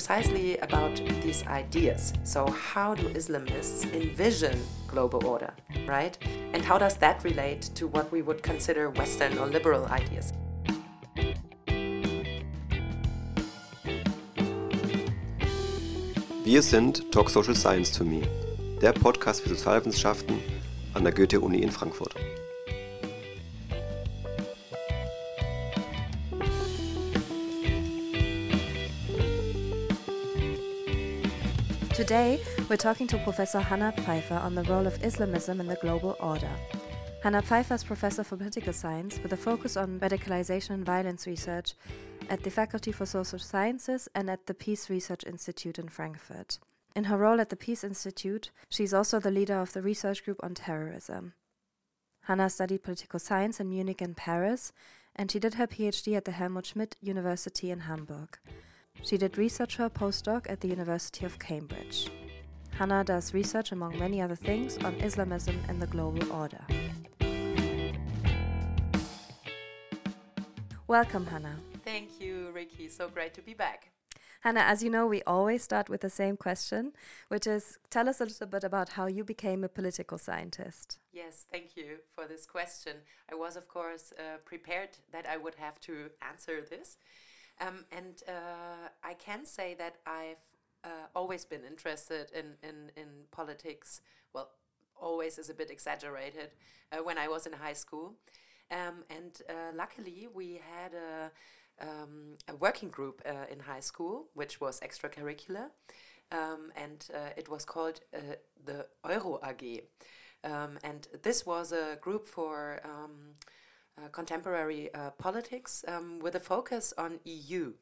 precisely about these ideas. So, how do Islamists envision global order, right? And how does that relate to what we would consider Western or liberal ideas? Wir sind Talk Social Science to Me, der Podcast für Sozialwissenschaften an der Goethe-Uni in Frankfurt. Today, we're talking to Professor Hanna Pfeifer on the role of Islamism in the global order. Hanna Pfeifer is professor for political science with a focus on radicalization and violence research at the Faculty for Social Sciences and at the Peace Research Institute in Frankfurt. In her role at the Peace Institute, she is also the leader of the research group on terrorism. Hanna studied political science in Munich and Paris, and she did her PhD at the Helmut Schmidt University in Hamburg. She did research for a postdoc at the University of Cambridge. Hanna does research, among many other things, on Islamism and the global order. Welcome, Hanna. Thank you, Ricky. So great to be back. Hanna, as you know, we always start with the same question, which is tell us a little bit about how you became a political scientist. Yes, thank you for this question. I was, of course, uh, prepared that I would have to answer this. Um, and uh, I can say that I've uh, always been interested in, in, in politics. Well, always is a bit exaggerated uh, when I was in high school. Um, and uh, luckily, we had a, um, a working group uh, in high school, which was extracurricular. Um, and uh, it was called the Euro AG. Um, and this was a group for um, contemporary uh, politics um, with a focus on EU.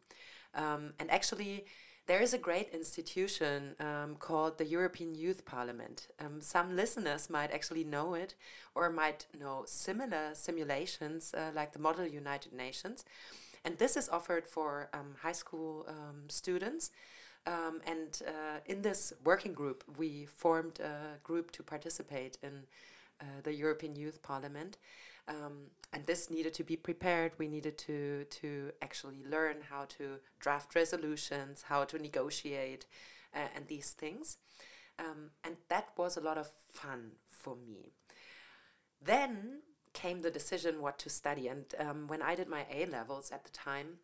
Um, and actually, there is a great institution um, called the European Youth Parliament. Um, some listeners might actually know it or might know similar simulations uh, like the Model United Nations. And this is offered for um, high school um, students. Um, and uh, in this working group, we formed a group to participate in uh, the European Youth Parliament. Um, and this needed to be prepared. We needed to to actually learn how to draft resolutions, how to negotiate, uh, and these things. Um, and that was a lot of fun for me. Then came the decision what to study. And um, when I did my A levels at the time,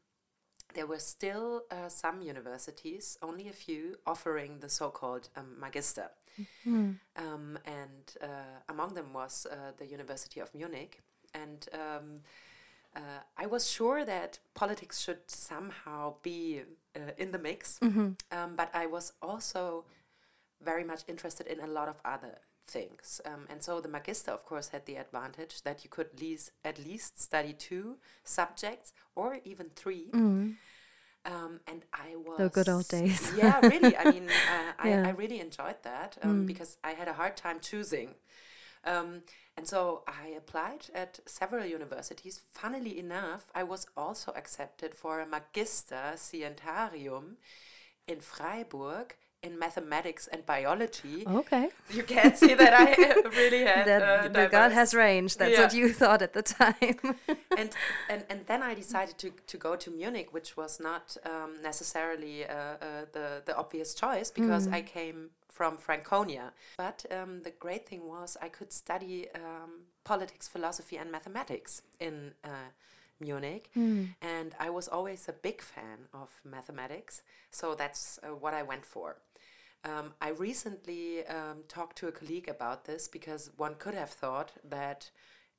there were still uh, some universities, only a few, offering the so called um, magister. Mm. Um, and uh, among them was uh, the University of Munich and um, uh, I was sure that politics should somehow be uh, in the mix, mm-hmm. um, but I was also very much interested in a lot of other things. Um, and so the Magister, of course, had the advantage that you could least, at least study two subjects or even 3 mm-hmm. Um, and I was the good old days. yeah, really. I mean, uh, yeah. I, I, really enjoyed that um, mm. because I had a hard time choosing. And so I applied at several universities. Funnily enough, I was also accepted for a Magister Scientarium in Freiburg in mathematics and biology. Okay. You can see that I really had that uh, the God has range. That's yeah. what you thought at the time. and, and and then I decided to, to go to Munich, which was not um, necessarily uh, uh, the the obvious choice because mm. I came from Franconia. But um, the great thing was I could study um, politics, philosophy, and mathematics in uh, Munich. Mm. And I was always a big fan of mathematics, so that's uh, what I went for. Um, I recently um, talked to a colleague about this because one could have thought that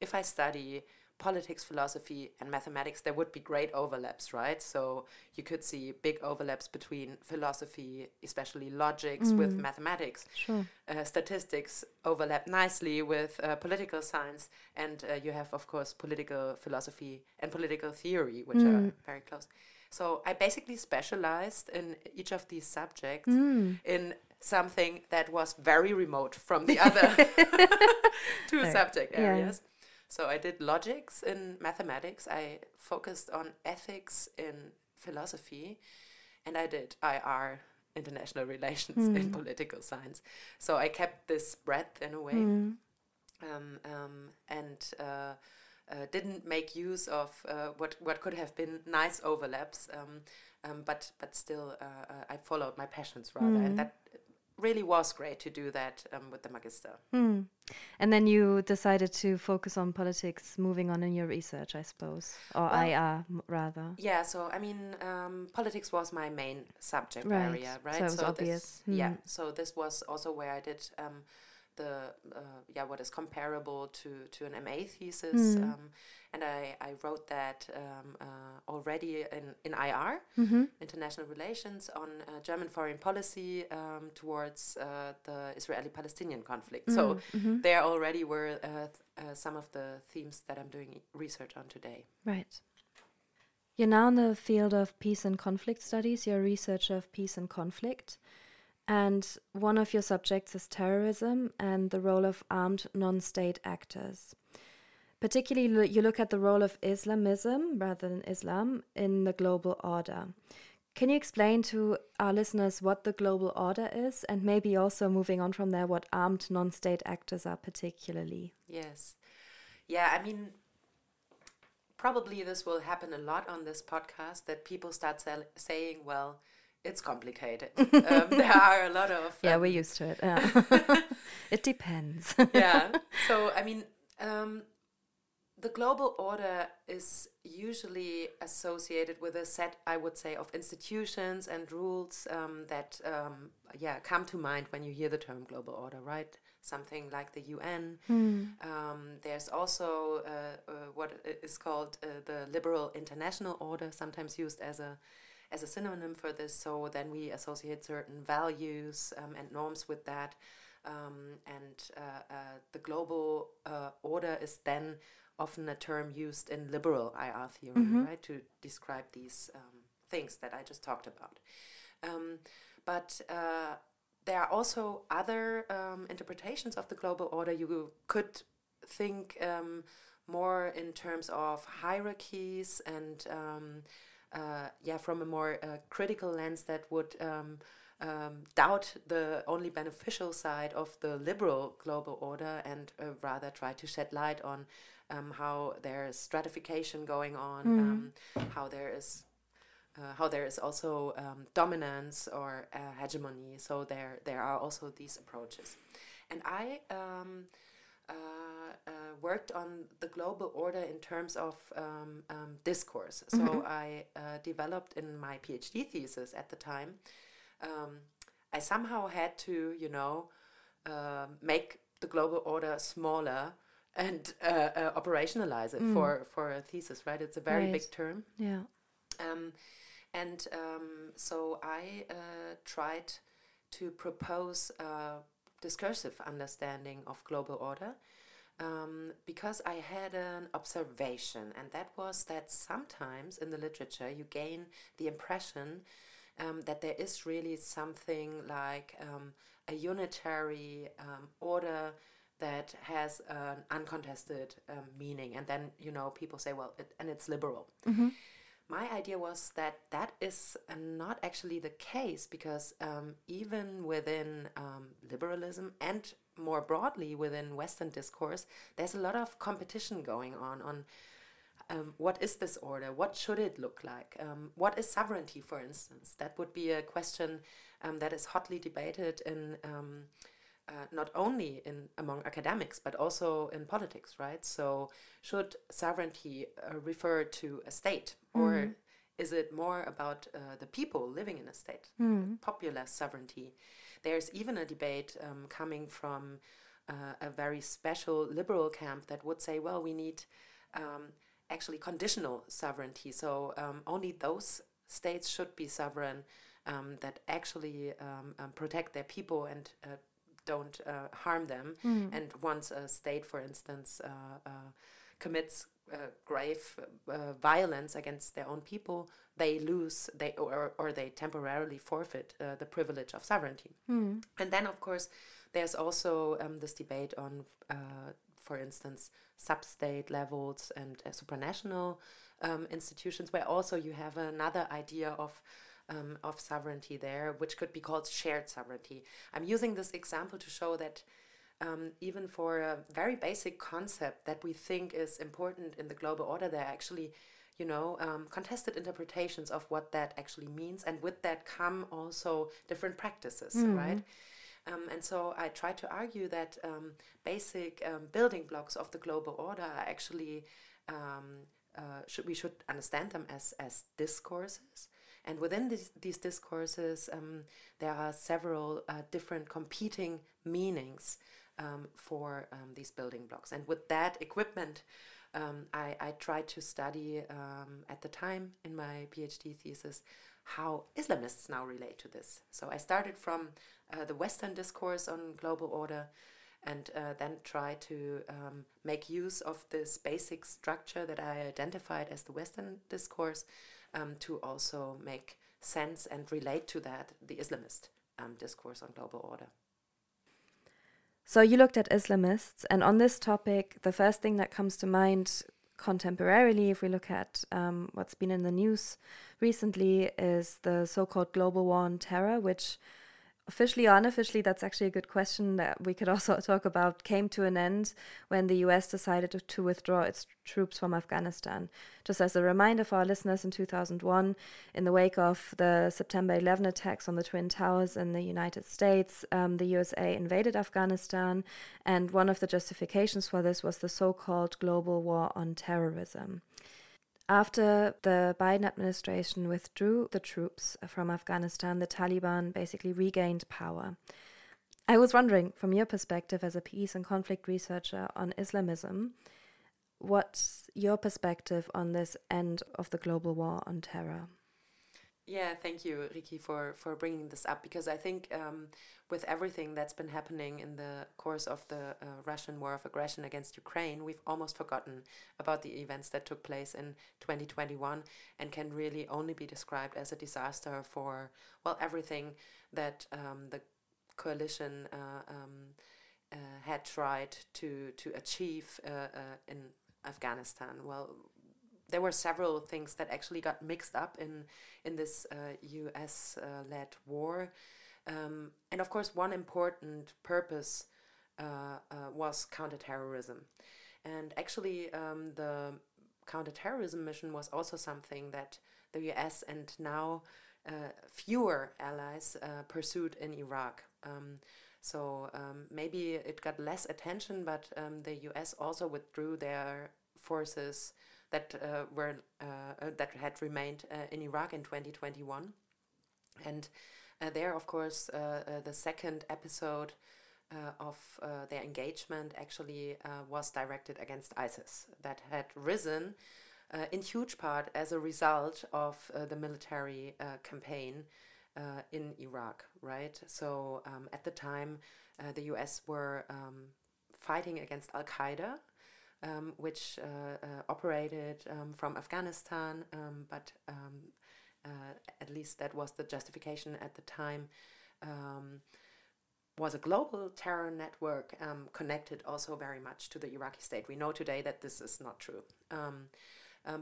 if I study politics, philosophy, and mathematics, there would be great overlaps, right? So you could see big overlaps between philosophy, especially logics, mm. with mathematics. Sure. Uh, statistics overlap nicely with uh, political science, and uh, you have, of course, political philosophy and political theory, which mm. are very close. So I basically specialized in each of these subjects mm. in something that was very remote from the other two right. subject areas. Yeah. So I did logics in mathematics. I focused on ethics in philosophy, and I did IR international relations mm. in political science. So I kept this breadth in a way, mm. um, um, and uh, uh, didn't make use of uh, what what could have been nice overlaps. Um, um, but but still uh, uh, I followed my passions rather, Mm. and that really was great to do that um, with the magister. Hmm. And then you decided to focus on politics, moving on in your research, I suppose, or Well- IR rather. Yeah, so I mean, um, politics was my main subject Right, area, right? so it was obvious. This, Yeah, Hmm. so this was also where I did um, the uh, yeah what is comparable to to an MA thesis, Hmm. um, and I I wrote that um, uh, already in in IR, Mm-hmm. international relations, on uh, German foreign policy um, towards uh, the Israeli-Palestinian conflict. So mm-hmm. there already were uh, th- uh, some of the themes that I'm doing research on today. Right. You're now in the field of peace and conflict studies. You're a researcher of peace and conflict. And one of your subjects is terrorism and the role of armed non state actors. Particularly, you look at the role of Islamism rather than Islam in the global order. Can you explain to our listeners what the global order is and maybe also moving on from there, what armed non state actors are particularly? Yes. Yeah, I mean, probably this will happen a lot on this podcast that people start sell- saying, well, it's complicated. um, there are a lot of. Yeah, um, we're used to it. Yeah. it depends. yeah. So, I mean, um, the global order is usually associated with a set, I would say, of institutions and rules um, that, um, yeah, come to mind when you hear the term global order, right? Something like the UN. Um, there's also uh, uh, what is called uh, the liberal international order, sometimes used as a as a synonym for this. So then we associate certain values um, and norms with that. Um, and uh, uh, the global uh, order is then often a term used in liberal IR theory, right, to describe these um, things that I just talked about. Um, but uh, there are also other um, interpretations of the global order. You could think um, more in terms of hierarchies and um, uh, yeah, from a more uh, critical lens that would um, um, doubt the only beneficial side of the liberal global order and uh, rather try to shed light on um, how there is stratification going on, um, how there is uh, how there is also um, dominance or uh, hegemony. So there there are also these approaches, and I. Um, uh, uh, worked on the global order in terms of um, um, discourse. So I uh, developed in my PhD thesis at the time. Um, I somehow had to, you know, um make the global order smaller and uh, uh, operationalize it for for a thesis. Right? It's a very Right. big term. Yeah. Um, and um, so I uh, tried to propose a discursive understanding of global order um, because I had an observation, and that was that sometimes in the literature you gain the impression um, that there is really something like um, a unitary um, order that has an uncontested um, meaning, and then you know people say, well, it, and it's liberal. My idea was that that is not actually the case because um, even within um, liberalism and more broadly within Western discourse, there's a lot of competition going on on um, what is this order? What should it look like? Um, what is sovereignty, for instance? That would be a question um, that is hotly debated in um, uh, not only in among academics but also in politics, right? So, should sovereignty uh, refer to a state, or is it more about uh, the people living in a state, popular sovereignty? There's even a debate um, coming from uh, a very special liberal camp that would say, well, we need um, actually conditional sovereignty. So um, only those states should be sovereign um, that actually um, um, protect their people and uh, don't uh, harm them. And once a state, for instance, uh, uh, commits uh, grave uh, violence against their own people, they lose they or, or they temporarily forfeit uh, the privilege of sovereignty. And then, of course, there's also um, this debate on, uh, for instance, sub-state levels and uh, supranational um, institutions, where also you have another idea of um, of sovereignty there, which could be called shared sovereignty. I'm using this example to show that um, even for a very basic concept that we think is important in the global order, there are actually you know, um, contested interpretations of what that actually means, and with that come also different practices, mm. right? Um, and so I try to argue that um, basic um, building blocks of the global order are actually um, uh, should we should understand them as as discourses. And within these, discourses, um, there are several uh, different competing meanings um, for these building blocks. And with that equipment, um, I, I tried to study um, at the time in my PhD thesis how Islamists now relate to this. So I started from uh, the Western discourse on global order and uh, then try to um, make use of this basic structure that I identified as the Western discourse um, to also make sense and relate to that the Islamist um, discourse on global order. So you looked at Islamists, and on this topic, the first thing that comes to mind contemporarily, if we look at um, what's been in the news recently, is the so called global war on terror, which officially or unofficially, that's actually a good question that we could also talk about, came to an end when the US decided to, to, withdraw its troops from Afghanistan. Just as a reminder for our listeners, in 2001, in the wake of the September 11 attacks on the Twin Towers in the United States, um, the USA invaded Afghanistan, and one of the justifications for this was the so called global war on terrorism. After the Biden administration withdrew the troops from Afghanistan, the Taliban basically regained power. I was wondering, from your perspective as a peace and conflict researcher on Islamism, what's your perspective on this end of the global war on terror? Yeah, thank you, Riki, for, for bringing this up because I think um, with everything that's been happening in the course of the uh, Russian war of aggression against Ukraine, we've almost forgotten about the events that took place in 2021 and can really only be described as a disaster for, well, everything that um, the coalition uh, um, uh, had tried to, to achieve uh, uh, in Afghanistan. Well, there were several things that actually got mixed up in in this uh, U.S. Uh, led war, um, and of course, one important purpose uh, uh, was counterterrorism, and actually, um, the counterterrorism mission was also something that the U.S. and now uh, fewer allies uh, pursued in Iraq. Um, so um, maybe it got less attention, but um, the U.S. also withdrew their forces that uh, were uh, that had remained in Iraq in 2021, and there, of course, the second episode. Uh, of uh, their engagement actually uh, was directed against ISIS, that had risen in huge part as a result of the military campaign in Iraq, right? So um, at the time, the US were um, fighting against Al Qaeda um, which uh, uh, operated um, from Afghanistan, um, but um, uh, at least that was the justification at the time. Um, was a global terror network um, connected also very much to the Iraqi state. We know today that this is not true. Um,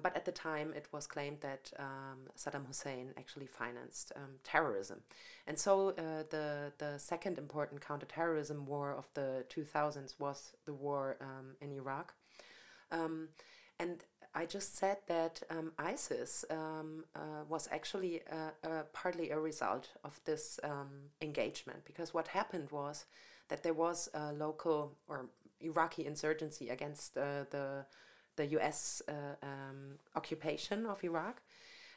but at the time, it was claimed that um, Saddam Hussein actually financed um, terrorism. And so uh, the, the second important counterterrorism war of the 2000s was the war um, in Iraq. Um, and I just said that um, ISIS um, uh, was actually uh, uh, partly a result of this um, engagement because what happened was that there was a local or Iraqi insurgency against uh, the the U.S. Uh, um, occupation of Iraq.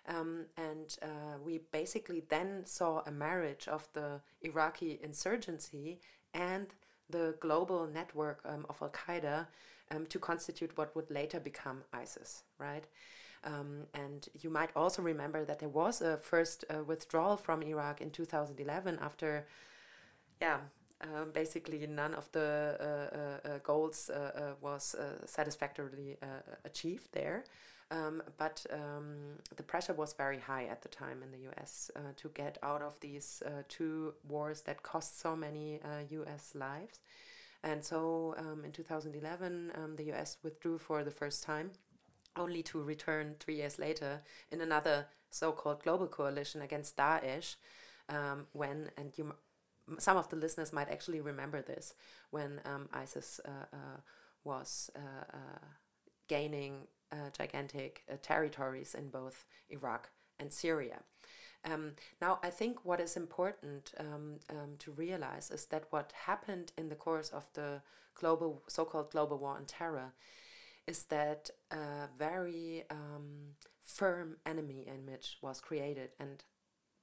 Um, and uh, we basically then saw a marriage of the Iraqi insurgency and the global network um, of Al Qaeda um, to constitute what would later become ISIS, right? Um, and you might also remember that there was a first uh, withdrawal from Iraq in 2011 after, yeah, uh, basically none of the uh, uh, uh goals uh, was satisfactorily achieved there. Um, but um, the pressure was very high at the time in the US to get out of these two wars that cost so many US lives. And so um, in 2011, um, the US withdrew for the first time, only to return three years later in another so called global coalition against Daesh. Um, when, and you, some of the listeners might actually remember this, when um, ISIS uh, uh, was uh, uh, gaining uh, gigantic uh, territories in both Iraq and Syria. Um, now, I think what is important um, um, to realize is that what happened in the course of the global, so-called global war on terror, is that a very um, firm enemy image was created, and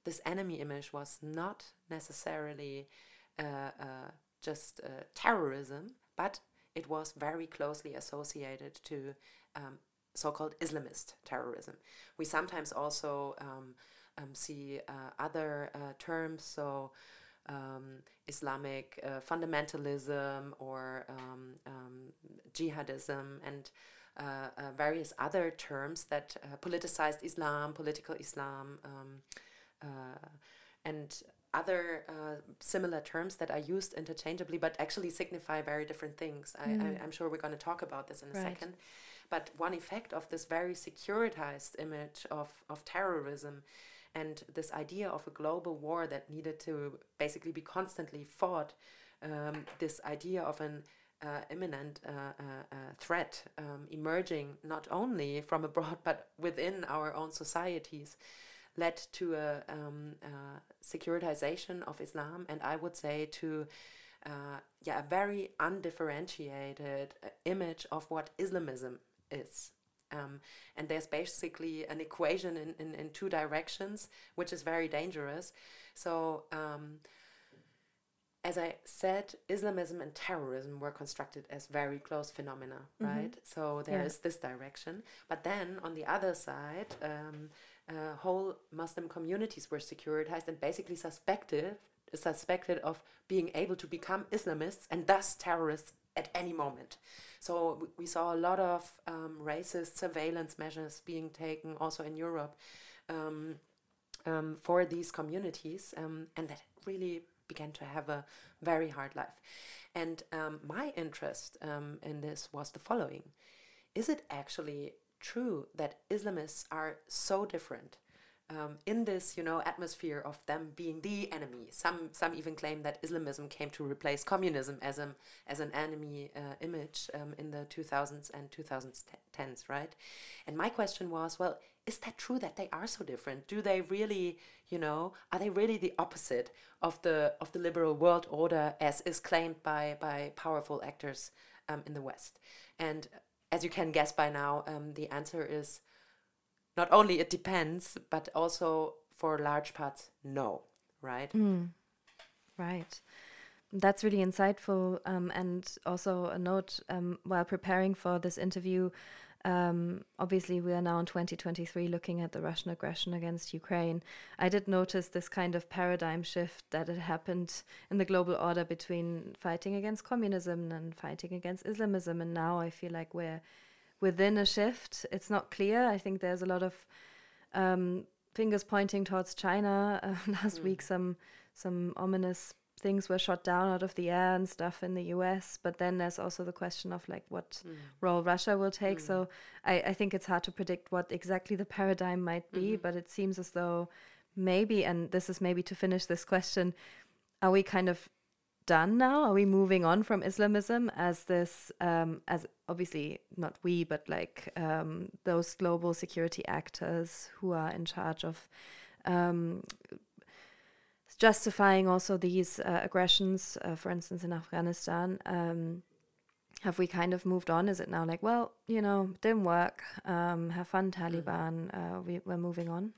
this enemy image was not necessarily uh, uh, just uh, terrorism, but it was very closely associated to um, so-called Islamist terrorism. We sometimes also um, um, see uh, other uh, terms, so um, Islamic uh, fundamentalism or um, um, jihadism and various other terms that uh, politicized Islam, political Islam, and other uh, similar terms that are used interchangeably but actually signify very different things. I, am mm. sure we're going to talk about this in a right. second. But one effect of this very securitized image of, of terrorism and this idea of a global war that needed to basically be constantly fought, um, this idea of an uh, imminent uh, uh, uh threat um, emerging not only from abroad but within our own societies led to a um, uh, securitization of Islam, and I would say to uh, yeah a very undifferentiated image of what Islamism is. Um, and there's basically an equation in, in, in, two directions, which is very dangerous. So, um, as I said, Islamism and terrorism were constructed as very close phenomena, mm -hmm. right? So there yeah. is this direction. But then on the other side, um, uh, whole Muslim communities were securitized and basically suspected suspected of being able to become Islamists and thus terrorists at any moment. So we saw a lot of um, racist surveillance measures being taken also in Europe um, um, for these communities, um, and that really began to have a very hard life. And um, my interest um, in this was the following Is it actually true that Islamists are so different? Um, in this, you know, atmosphere of them being the enemy. Some some even claim that Islamism came to replace communism as an as an enemy uh, image um, in the 2000s and 2010s, right? And my question was, well, is that true that they are so different? Do they really, you know, are they really the opposite of the of the liberal world order as is claimed by by powerful actors um, in the West? And as you can guess by now, um, the answer is not only it depends, but also for large parts, no, right? Mm. Right. That's really insightful. Um, and also a note um, while preparing for this interview, um, obviously we are now in 2023 looking at the Russian aggression against Ukraine. I did notice this kind of paradigm shift that had happened in the global order between fighting against communism and fighting against Islamism. And now I feel like we're within a shift. It's not clear. I think there's a lot of um, fingers pointing towards China. Uh, last mm. week, some some ominous things were shot down out of the air and stuff in the US. But then there's also the question of like what mm. role Russia will take. Mm. So I, I think it's hard to predict what exactly the paradigm might be. Mm-hmm. But it seems as though maybe, and this is maybe to finish this question, are we kind of done now? Are we moving on from Islamism as this, um, as obviously not we, but like um, those global security actors who are in charge of um, justifying also these uh, aggressions, uh, for instance, in Afghanistan? Um, have we kind of moved on? Is it now like, well, you know, didn't work, um, have fun, mm. Taliban, uh, we, we're moving on?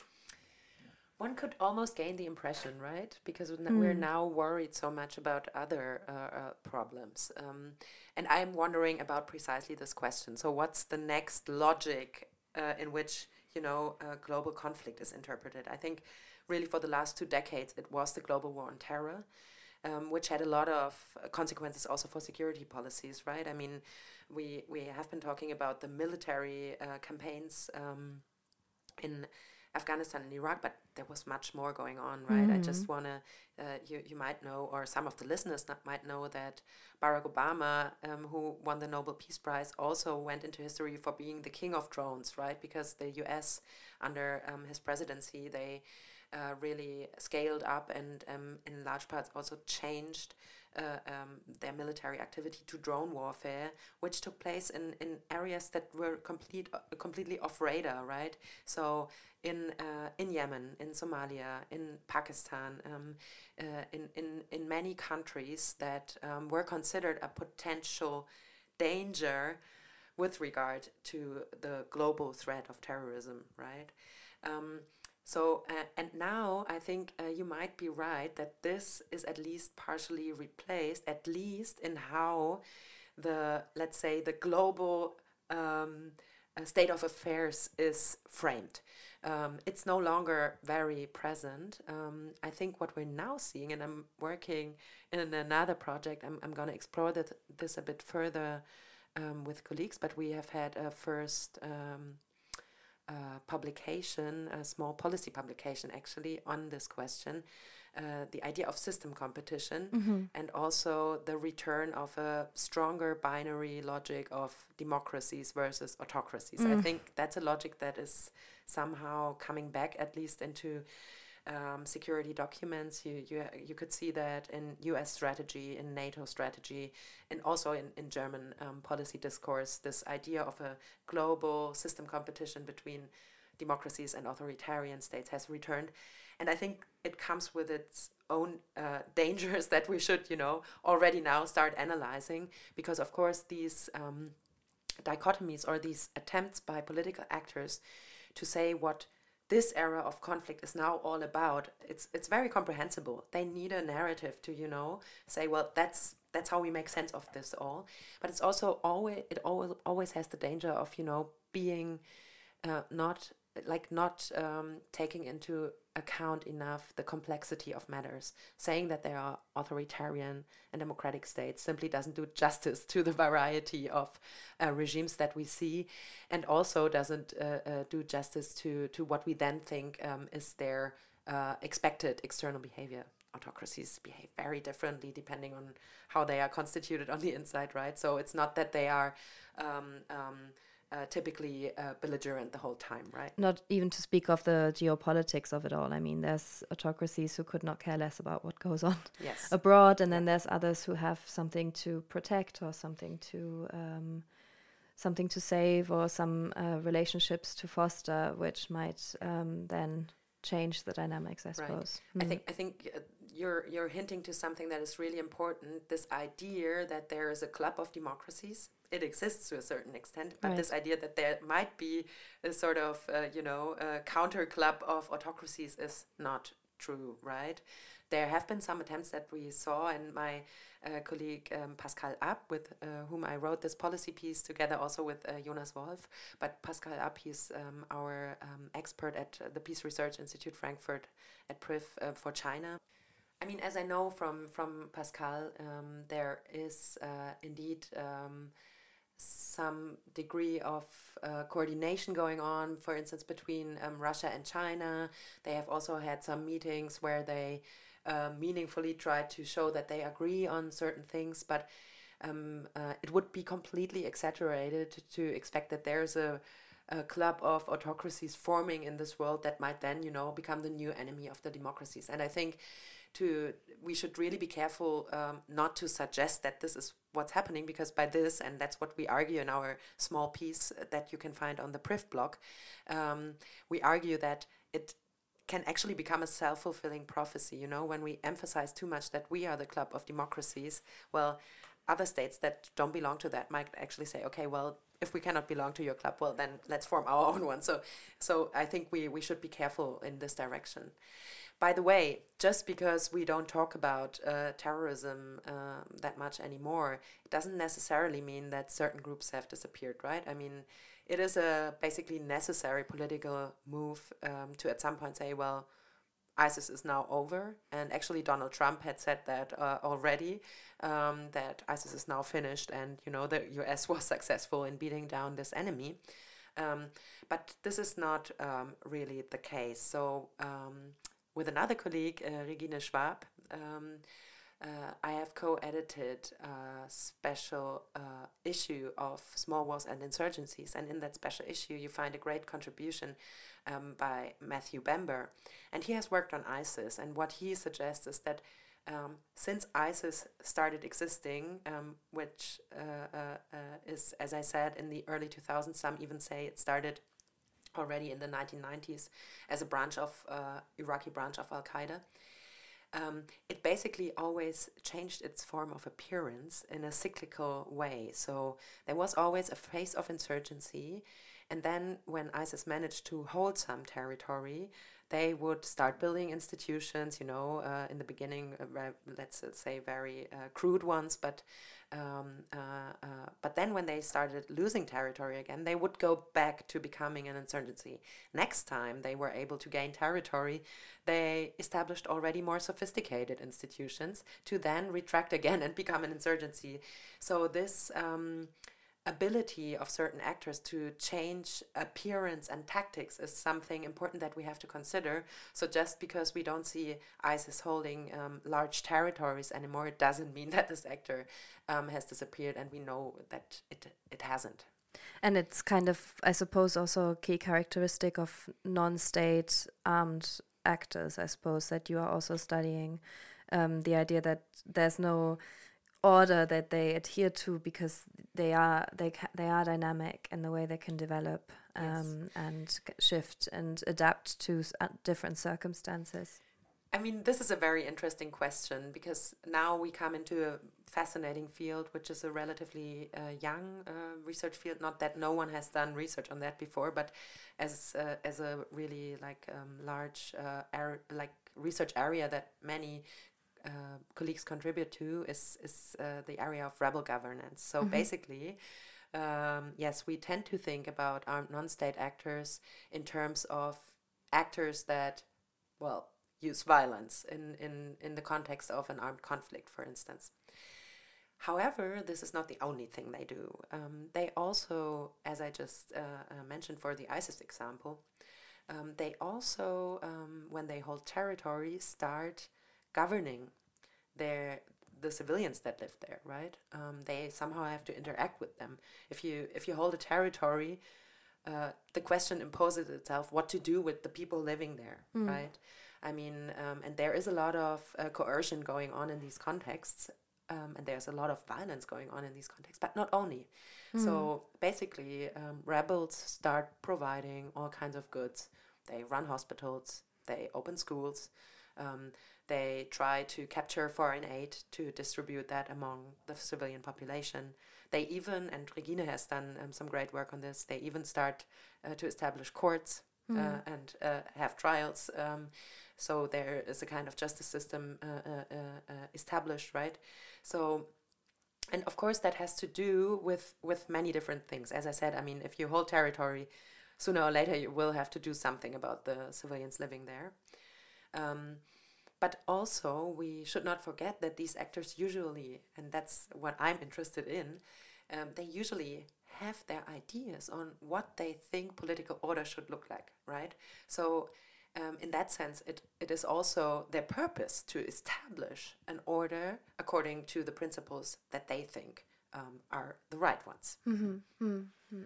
One could almost gain the impression, right? Because mm. we're now worried so much about other uh, uh, problems. Um, and I'm wondering about precisely this question. So, what's the next logic uh, in which, you know, global conflict is interpreted? I think really for the last two decades, it was the global war on terror. Um, which had a lot of consequences also for security policies, right? I mean, we we have been talking about the military uh, campaigns um, in Afghanistan and Iraq, but there was much more going on, right? Mm. I just mm-hmm. want to, uh, you, you might know, or some of the listeners might know that Barack Obama, um, who won the Nobel Peace Prize, also went into history for being the king of drones, right? Because the US, under um, his presidency, they uh, really scaled up and um, in large parts also changed uh, um, their military activity to drone warfare, which took place in, in areas that were complete, uh, completely off radar, right? So in uh, in Yemen, in Somalia, in Pakistan, um, uh, in, in in many countries that um, were considered a potential danger with regard to the global threat of terrorism, right? So, uh, and now I think uh, you might be right that this is at least partially replaced, at least in how the, let's say, the global um, uh, state of affairs is framed. Um, it's no longer very present. Um, I think what we're now seeing, and I'm working in another project, I'm, I'm going to explore that, this a bit further um, with colleagues, but we have had a first um, uh, publication, a small policy publication actually, on this question. Uh, the idea of system competition Mm-hmm. and also the return of a stronger binary logic of democracies versus autocracies. I Mm. think that's a logic that is somehow coming back, at least into um, security documents. You, you you could see that in U.S. strategy, in NATO strategy, and also in in German um, policy discourse. This idea of a global system competition between democracies and authoritarian states has returned, and I think it comes with its own uh, dangers that we should, you know, already now start analyzing because, of course, these um, dichotomies or these attempts by political actors to say what this era of conflict is now all about it's it's very comprehensible. They need a narrative to you know say well that's that's how we make sense of this all. But it's also always it always always has the danger of you know being uh, not like not um, taking into account enough the complexity of matters. Saying that there are authoritarian and democratic states simply doesn't do justice to the variety of uh, regimes that we see, and also doesn't uh, uh, do justice to to what we then think um, is their uh, expected external behavior. Autocracies behave very differently depending on how they are constituted on the inside, right? So it's not that they are. Um, um, uh, typically uh, belligerent the whole time, right? Not even to speak of the geopolitics of it all. I mean, there's autocracies who could not care less about what goes on Yes. abroad, and then there's others who have something to protect or something to um, something to save or some uh, relationships to foster, which might um, then change the dynamics. I Right. suppose. I Mm. think I think uh, you're you're hinting to something that is really important. This idea that there is a club of democracies. It exists to a certain extent, but Right. this idea that there might be a sort of uh, you know a counter club of autocracies is not true, right? There have been some attempts that we saw, and my uh, colleague um, Pascal Abb, with uh, whom I wrote this policy piece together, also with uh, Jonas Wolff. But Pascal Abb, he's um, our um, expert at uh, the Peace Research Institute Frankfurt at PRIF uh, for China. I mean, as I know from from Pascal, um, there is uh, indeed um, some degree of uh, coordination going on. For instance, between um, Russia and China, they have also had some meetings where they uh, meaningfully try to show that they agree on certain things, but. Um, uh, it would be completely exaggerated to, to expect that there's a, a club of autocracies forming in this world that might then, you know, become the new enemy of the democracies. And I think to we should really be careful um, not to suggest that this is what's happening because by this and that's what we argue in our small piece that you can find on the PRIF blog um, we argue that it can actually become a self-fulfilling prophecy you know when we emphasize too much that we are the club of democracies. Well other states that don't belong to that might actually say okay well if we cannot belong to your club well then let's form our own one. So so i think we we should be careful in this direction by the way, just because we don't talk about uh, terrorism um, that much anymore, it doesn't necessarily mean that certain groups have disappeared, right? I mean, it is a basically necessary political move um, to at some point say, well, ISIS is now over. And actually, Donald Trump had said that uh, already, um, that ISIS is now finished, and you know the U.S. was successful in beating down this enemy. Um, but this is not um, really the case. So um, with another colleague, uh, Regine Schwab, um, uh, I have co-edited a special uh, issue of small wars and insurgencies, and in that special issue, you find a great contribution um, by Matthew Bamber, and he has worked on ISIS. And what he suggests is that um, since ISIS started existing, um, which uh, uh, uh, is, as I said, in the early 2000s, some even say it started already in the 1990s as a branch of uh, Iraqi branch of Al Qaeda. Um, it basically always changed its form of appearance in a cyclical way. So there was always a phase of insurgency, and then when ISIS managed to hold some territory, they would start building institutions, you know, uh, in the beginning, uh, let's say very uh, crude ones, but um, uh, uh, but then when they started losing territory again, they would go back to becoming an insurgency. Next time they were able to gain territory, they established already more sophisticated institutions to then retract again and become an insurgency. So this. Um, ability of certain actors to change appearance and tactics is something important that we have to consider. So just because we don't see ISIS holding um, large territories anymore, it doesn't mean that this actor um, has disappeared, and we know that it it hasn't. And it's kind of, I suppose, also a key characteristic of non-state armed actors. I suppose that you are also studying um, the idea that there's no order that they adhere to because they are they they are dynamic in the way they can develop um, yes. and shift and adapt to uh, different circumstances. I mean, this is a very interesting question because now we come into a fascinating field, which is a relatively uh, young uh, research field. Not that no one has done research on that before, but as uh, as a really like um, large uh, ar- like research area that many uh, colleagues contribute to is is uh, the area of rebel governance. So mm-hmm. basically, um, yes, we tend to think about armed non-state actors in terms of actors that, well, use violence in in in the context of an armed conflict, for instance. However, this is not the only thing they do. Um, they also, as I just uh, uh mentioned for the ISIS example, um, they also, um, when they hold territory, start governing their the civilians that live there, right? Um, they somehow have to interact with them. If you if you hold a territory, uh, the question imposes itself what to do with the people living there, mm. right? I mean, um, and there is a lot of uh, coercion going on in these contexts, um, and there's a lot of violence going on in these contexts, but not only. Mm. So basically, um, rebels start providing all kinds of goods. They run hospitals, they open schools, um, they try to capture foreign aid to distribute that among the civilian population. They even, and Regine has done um, some great work on this, they even start uh, to establish courts mm. uh, and uh, have trials. Um, so there is a kind of justice system uh, uh, uh, established, right? So and of course that has to do with with many different things as i said i mean if you hold territory sooner or later you will have to do something about the civilians living there um, but also, we should not forget that these actors usually, and that's what I'm interested in, um, they usually have their ideas on what they think political order should look like, right? So, um, in that sense, it, it is also their purpose to establish an order according to the principles that they think um, are the right ones. Mm-hmm. Mm-hmm.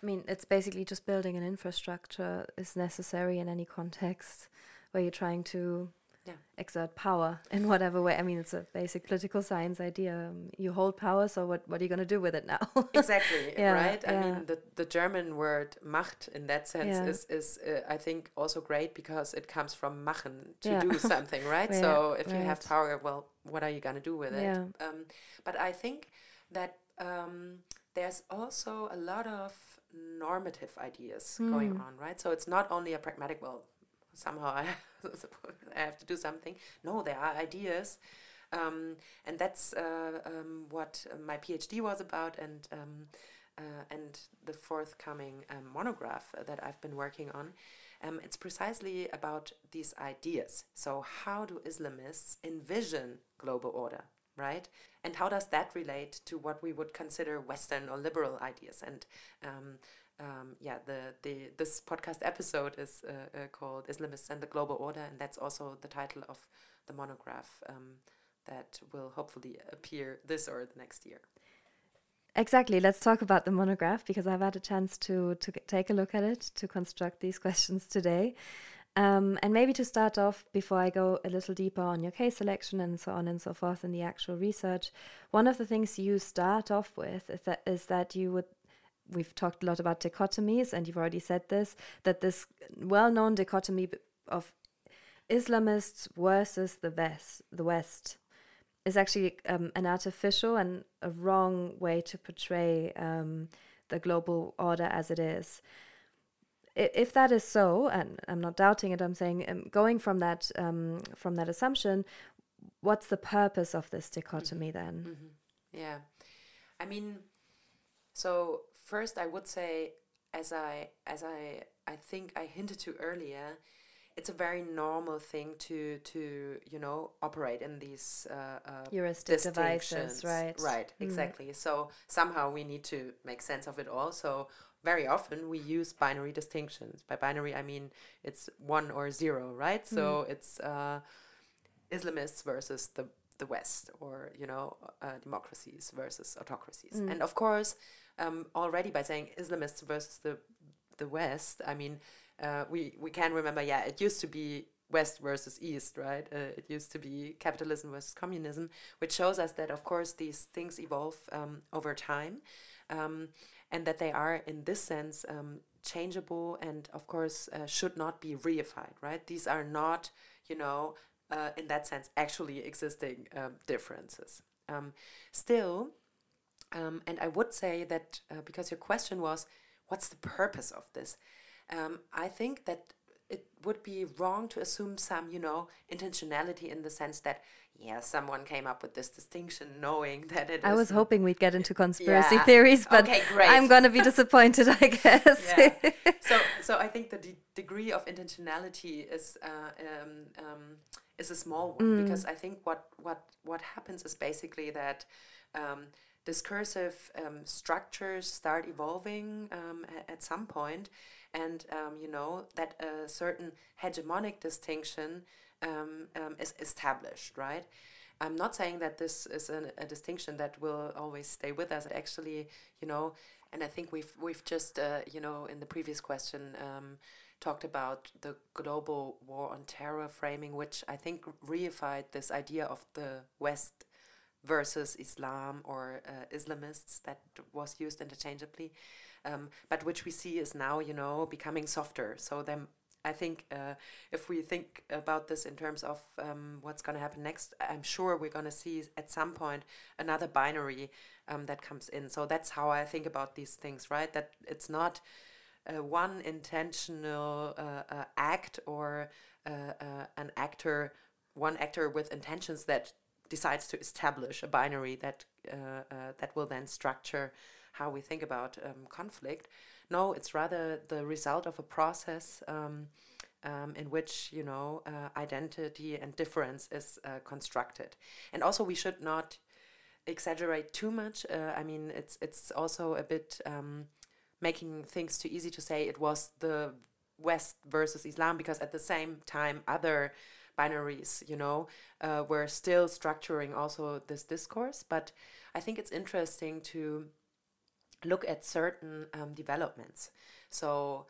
I mean, it's basically just building an infrastructure is necessary in any context where you're trying to yeah. exert power in whatever way. I mean, it's a basic political science idea. Um, you hold power, so what, what are you going to do with it now? exactly, yeah, right? Yeah. I mean, the, the German word Macht in that sense is, is uh, I think, also great because it comes from machen, to do something, right? so if right. you have power, well, what are you going to do with it? Um, but I think that um, there's also a lot of normative ideas mm. going on, right? So it's not only a pragmatic, well, somehow I, have to do something. No, there are ideas. Um, and that's uh, um, what my PhD was about, and um, uh, and the forthcoming um, monograph that I've been working on. Um, it's precisely about these ideas. So, how do Islamists envision global order, right? And how does that relate to what we would consider Western or liberal ideas? And um, yeah, the, the this podcast episode is uh, uh, called Islamists and the Global Order, and that's also the title of the monograph um, that will hopefully appear this or the next year. Exactly. Let's talk about the monograph because I've had a chance to to take a look at it to construct these questions today. Um, and maybe to start off, before I go a little deeper on your case selection and so on and so forth in the actual research, one of the things you start off with is that is that you would we've talked a lot about dichotomies, and you've already said this that this well-known dichotomy of Islamists versus the West, the West, is actually um, an artificial and a wrong way to portray um, the global order as it is. If that is so, and I'm not doubting it, I'm saying um, going from that um, from that assumption, what's the purpose of this dichotomy mm-hmm. then? Mm-hmm. Yeah, I mean, so first I would say, as I as I I think I hinted to earlier, it's a very normal thing to to you know operate in these uh, uh, heuristic devices, right? Right, mm. exactly. So somehow we need to make sense of it all. So very often we use binary distinctions. By binary, I mean it's one or zero, right? Mm. So it's uh, Islamists versus the the West, or you know, uh, democracies versus autocracies. Mm. And of course, um, already by saying Islamists versus the the West, I mean uh, we we can remember, yeah, it used to be West versus East, right? Uh, it used to be capitalism versus communism, which shows us that, of course, these things evolve um, over time, um, and that they are, in this sense, um, changeable, and of course, uh, should not be reified, right? These are not, you know, uh, in that sense, actually existing um, differences. Um, still, um, and I would say that uh, because your question was, what's the purpose of this? Um, I think that it would be wrong to assume some, you know, intentionality in the sense that, yeah, someone came up with this distinction knowing that it I was hoping we'd get into conspiracy yeah. theories, but okay, I'm going to be disappointed, I guess. yeah. So, so I think the de degree of intentionality is uh, um, um, is a small one mm. because I think what what what happens is basically that. Um, discursive um, structures start evolving um, at some point and um, you know that a certain hegemonic distinction um, um, is established, right? I'm not saying that this is an, a distinction that will always stay with us. Actually, you know, and I think we've we've just uh, you know in the previous question talked about the global war on terror framing, which I think reified this idea of the West versus Islam or uh, Islamists that was used interchangeably um, but which we see is now, you know, becoming softer. So then I think uh, if we think about this in terms of um, what's going to happen next, I'm sure we're going to see at some point another binary um, that comes in. So that's how I think about these things, right? That it's not uh, one intentional uh, uh act or uh, uh, an actor, one actor with intentions that decides to establish a binary that that will then structure how we think about um, conflict. No, it's rather the result of a process um, um, in which you know uh, identity and difference is uh, constructed. And also, we should not exaggerate too much. Uh, I mean, it's it's also a bit um, making things too easy to say it was the West versus Islam because at the same time other binaries, you know, uh, were still structuring also this discourse. But I think it's interesting to look at certain um, developments. So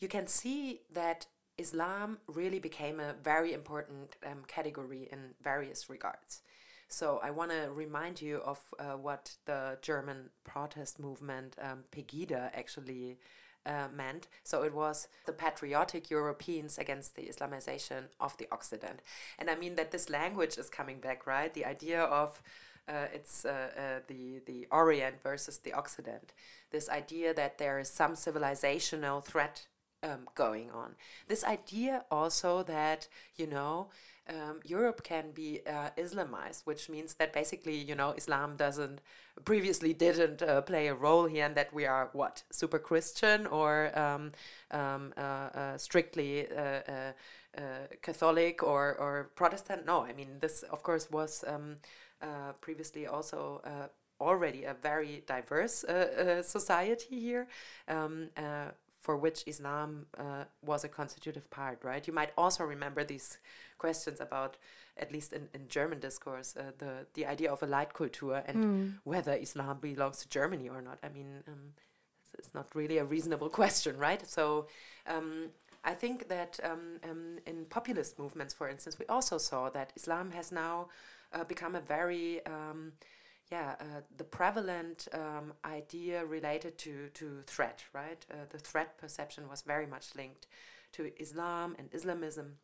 you can see that Islam really became a very important um, category in various regards. So I want to remind you of uh, what the German protest movement um, Pegida actually uh, meant. So it was the patriotic Europeans against the Islamization of the Occident. And I mean that this language is coming back, right? The idea of uh, it's uh, uh, the the Orient versus the Occident. This idea that there is some civilizational threat um, going on. This idea also that you know. Um, Europe can be uh, Islamized, which means that basically, you know, Islam doesn't previously didn't uh, play a role here, and that we are what super Christian or um, um, uh, strictly Catholic or or Protestant. No, I mean this, of course, was um, uh, previously also uh, already a very diverse uh, society here. Um, for which Islam uh, was a constitutive part, right? You might also remember these questions about, at least in, in German discourse, uh, the the idea of a Leitkultur and mm. whether Islam belongs to Germany or not. I mean, um, it's, it's, not really a reasonable question, right? So, um, I think that um, um, in populist movements, for instance, we also saw that Islam has now uh, become a very um, yeah, uh, the prevalent um, idea related to, to threat, right? Uh, the threat perception was very much linked to Islam and Islamism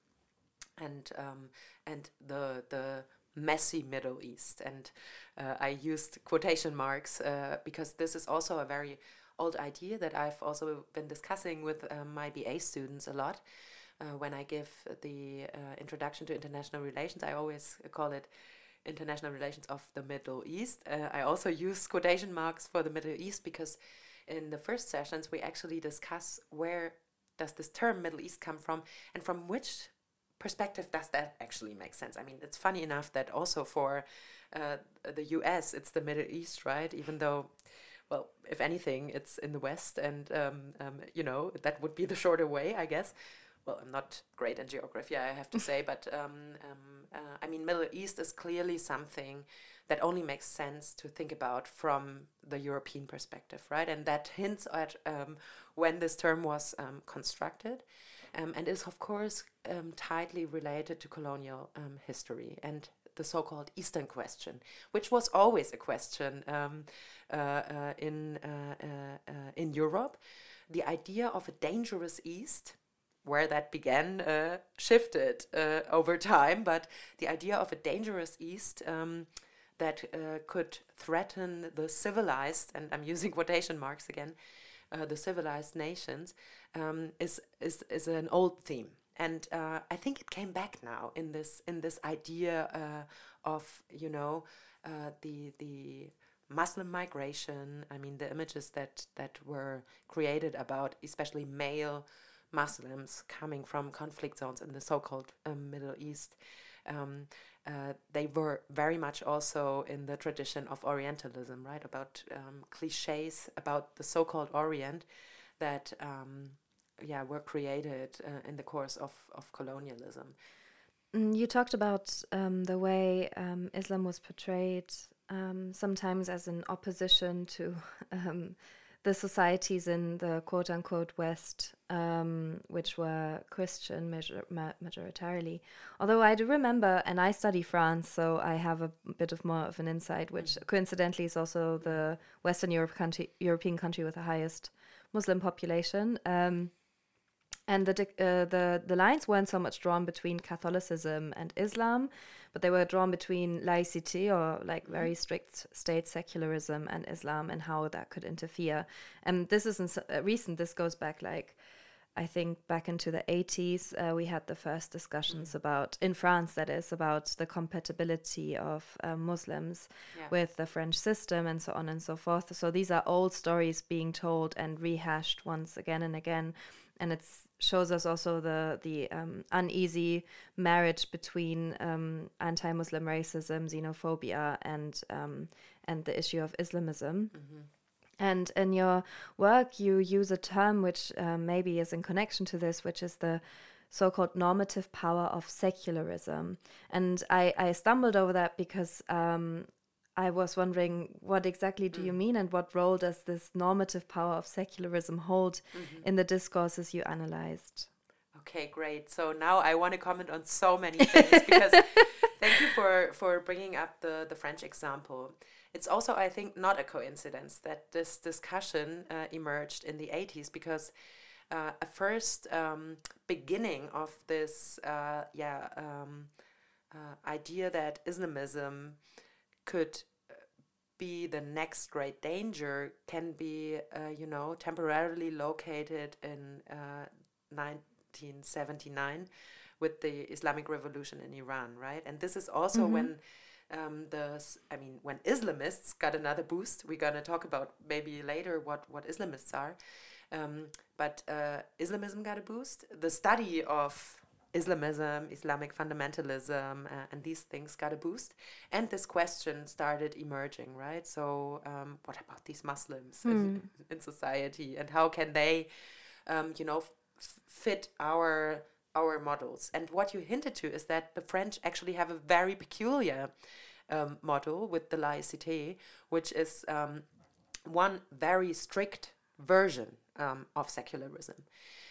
and um, and the the messy Middle East. And uh, I used quotation marks uh, because this is also a very old idea that I've also been discussing with uh, my BA students a lot. Uh, when I give the introduction to international relations, I always call it international relations of the Middle East. Uh, I also use quotation marks for the Middle East because in the first sessions we actually discuss where does this term Middle East come from and from which perspective does that actually make sense? I mean, it's funny enough that also for uh, the US, it's the Middle East, right? Even though, well, if anything, it's in the West, and um, um, you know that would be the shorter way, I guess. Well, I'm not great in geography, I have to say, but um, um, uh, I mean, Middle East is clearly something that only makes sense to think about from the European perspective, right? And that hints at um, when this term was um, constructed um, and is, of course, um, tightly related to colonial um, history and the so called Eastern question, which was always a question um, uh, uh, in, uh, uh, uh, in Europe. The idea of a dangerous East where that began uh, shifted uh, over time, but the idea of a dangerous East um, that uh, could threaten the civilized, and I'm using quotation marks again, the civilized nations, um, is, is, is an old theme. And uh, I think it came back now in this in this idea uh, of you know uh, the the Muslim migration. I mean the images that that were created about especially male Muslims coming from conflict zones in the so-called um, Middle East. Um, uh, they were very much also in the tradition of Orientalism, right? About um, cliches about the so-called Orient that um, yeah were created uh, in the course of, of colonialism. Mm, you talked about um, the way um, Islam was portrayed um, sometimes as an opposition to um, the societies in the quote unquote West, um, which were Christian major- ma- majoritarily. Although I do remember, and I study France, so I have a bit of more of an insight, which mm. coincidentally is also the Western Europe country, European country with the highest Muslim population. Um, and the uh, the the lines weren't so much drawn between Catholicism and Islam, but they were drawn between laicity or like mm-hmm. very strict state secularism and Islam and how that could interfere. And this isn't uh, recent. This goes back like. I think back into the 80s, uh, we had the first discussions mm. about, in France, that is, about the compatibility of uh, Muslims yeah. with the French system and so on and so forth. So these are old stories being told and rehashed once again and again. And it shows us also the the um, uneasy marriage between um, anti-Muslim racism, xenophobia, and um, and the issue of Islamism. Mm-hmm. And in your work, you use a term which uh, maybe is in connection to this, which is the so-called normative power of secularism. And I, I stumbled over that because um, I was wondering what exactly do mm. you mean and what role does this normative power of secularism hold mm-hmm. in the discourses you analyzed? Okay, great. So now I want to comment on so many things because thank you for for bringing up the the French example. It's also I think not a coincidence that this discussion uh, emerged in the 80s because uh, a first um, beginning of this uh, yeah um, uh, idea that Islamism could uh, be the next great danger can be, uh, you know, temporarily located in uh, 1979 with the Islamic Revolution in Iran, right? And this is also mm-hmm. when um, the, I mean, when Islamists got another boost. We're gonna talk about maybe later what what Islamists are, um, but uh, Islamism got a boost. The study of Islamism, Islamic fundamentalism, uh, and these things got a boost. And this question started emerging, right? So, um, what about these Muslims mm. in, hmm. in, society, and how can they, um, you know, f- fit our our models? And what you hinted to is that the French actually have a very peculiar um, model with the laïcité, which is um, one very strict version um, of secularism.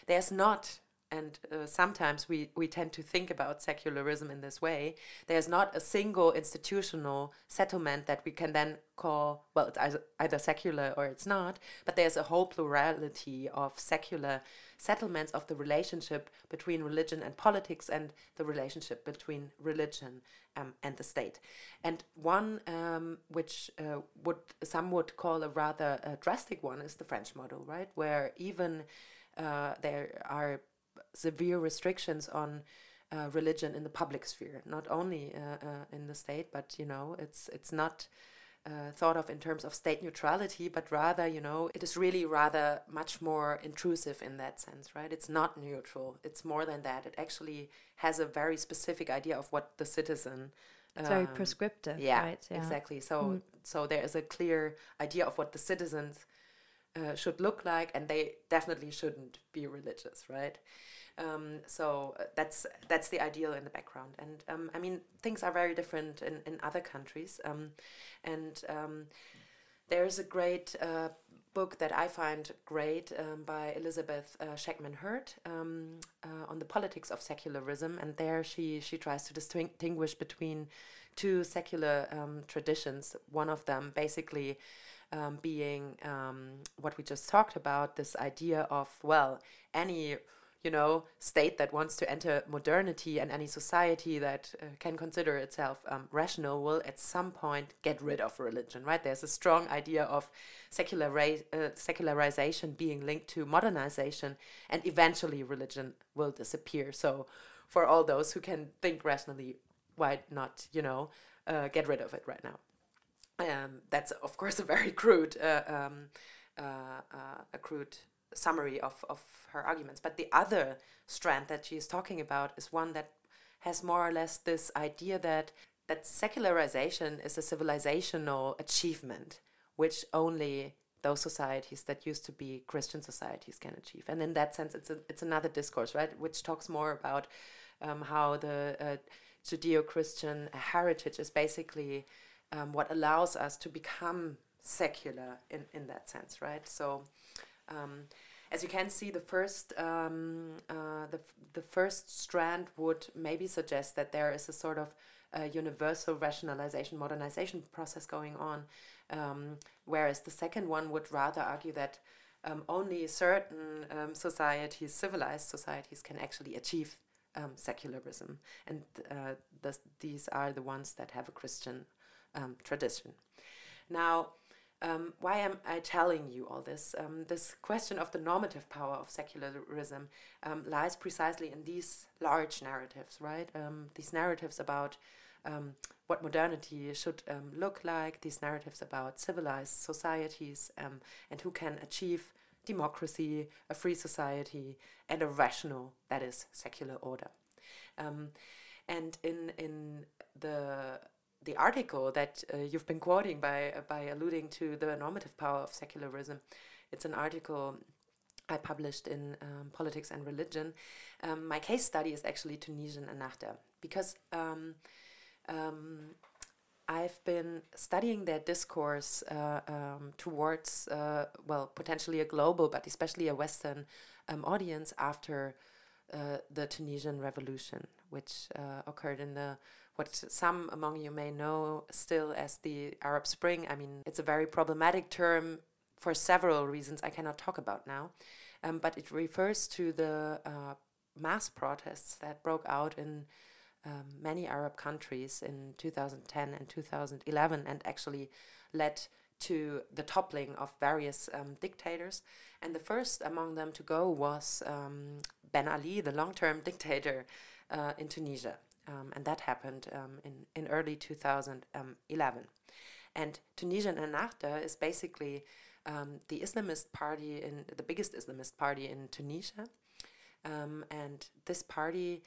There's not and uh, sometimes we, we tend to think about secularism in this way. There's not a single institutional settlement that we can then call, well, it's either, either secular or it's not, but there's a whole plurality of secular settlements of the relationship between religion and politics and the relationship between religion um, and the state. And one um, which uh, would some would call a rather uh, drastic one is the French model, right, where even uh, there are severe restrictions on uh, religion in the public sphere, not only uh, uh, in the state, but you know, it's it's not uh, thought of in terms of state neutrality, but rather, you know, it is really rather much more intrusive in that sense, right? It's not neutral. It's more than that. It actually has a very specific idea of what the citizen. It's um, very prescriptive, yeah, right? Yeah, exactly. So, mm. so there is a clear idea of what the citizens uh, should look like, and they definitely shouldn't be religious, right? Um, so uh, that's that's the ideal in the background, and um, I mean things are very different in in other countries, um, and um, there's a great uh, book that I find great um, by Elizabeth uh, Shakman Hurd um, uh, on the politics of secularism, and there she she tries to distinguish between two secular traditions. One of them basically. Being what we just talked about, this idea of, well, any you know, state that wants to enter modernity and any society that uh, can consider itself um, rational will at some point get rid of religion, right? There's a strong idea of uh, secularization being linked to modernization, and eventually religion will disappear. So, for all those who can think rationally, why not, you know, uh, get rid of it right now? Um, that's, of course, a very crude, uh, um, uh, uh, a crude summary of, of her arguments. But the other strand that she is talking about is one that has more or less this idea that that secularization is a civilizational achievement which only those societies that used to be Christian societies can achieve. And in that sense, it's a, it's another discourse, right, which talks more about um, how the uh, Judeo-Christian heritage is basically um, what allows us to become secular in, in that sense, right? So um, as you can see, the first um, uh, the, the first strand would maybe suggest that there is a sort of uh, universal rationalization, modernization process going on, um, whereas the second one would rather argue that um, only certain um, societies, civilized societies, can actually achieve um, secularism, and uh, these are the ones that have a Christian um, tradition. Now, um, why am I telling you all this? Um, this question of the normative power of secularism um, lies precisely in these large narratives, right? Um, these narratives about um, what modernity should um, look like, these narratives about civilized societies and who can achieve democracy, a free society, and a rational, that is, secular order. and in in the the article that uh, you've been quoting by uh, by alluding to the normative power of secularism. It's an article I published in um, Politics and Religion. Um, my case study is actually Tunisian Ennahda because um, um, I've been studying their discourse uh, um, towards, uh, well, potentially a global, but especially a Western um, audience after uh, the Tunisian Revolution, which uh, occurred in the what some among you may know still as the Arab Spring. I mean, it's a very problematic term for several reasons I cannot talk about now, um, but it refers to the uh, mass protests that broke out in um, many Arab countries in 2010 and 2011 and actually led to the toppling of various um, dictators. And the first among them to go was um, Ben Ali, the long term dictator uh, in Tunisia um, and that happened um, in, in early 2011. And Tunisian Ennahda is basically um, the Islamist party in the biggest Islamist party in Tunisia, um, and this party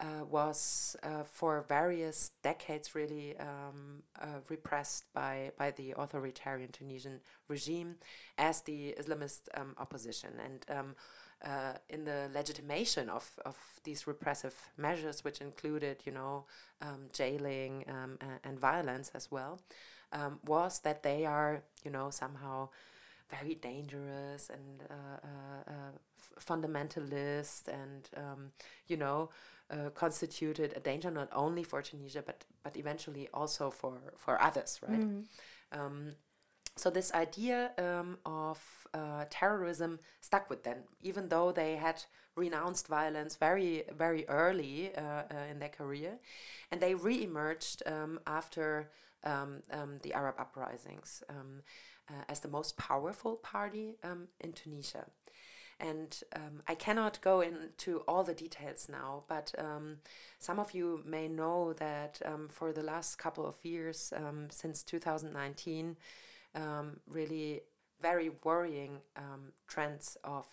uh, was uh, for various decades really um, uh, repressed by by the authoritarian Tunisian regime as the Islamist um, opposition and uh, in the legitimation of, of these repressive measures, which included, you know, um, jailing um, and, and, violence as well, um, was that they are, you know, somehow very dangerous and uh, uh, uh fundamentalist and um, you know uh, constituted a danger not only for Tunisia but but eventually also for for others right mm. um, so this idea um, of uh, terrorism stuck with them even though they had renounced violence very very early uh, uh, in their career and they re-emerged um, after um, um, the Arab uprisings um, uh, as the most powerful party um, in Tunisia. And I cannot go into all the details now, but some of you may know that for the last couple of years, since 2019, um, really very worrying trends of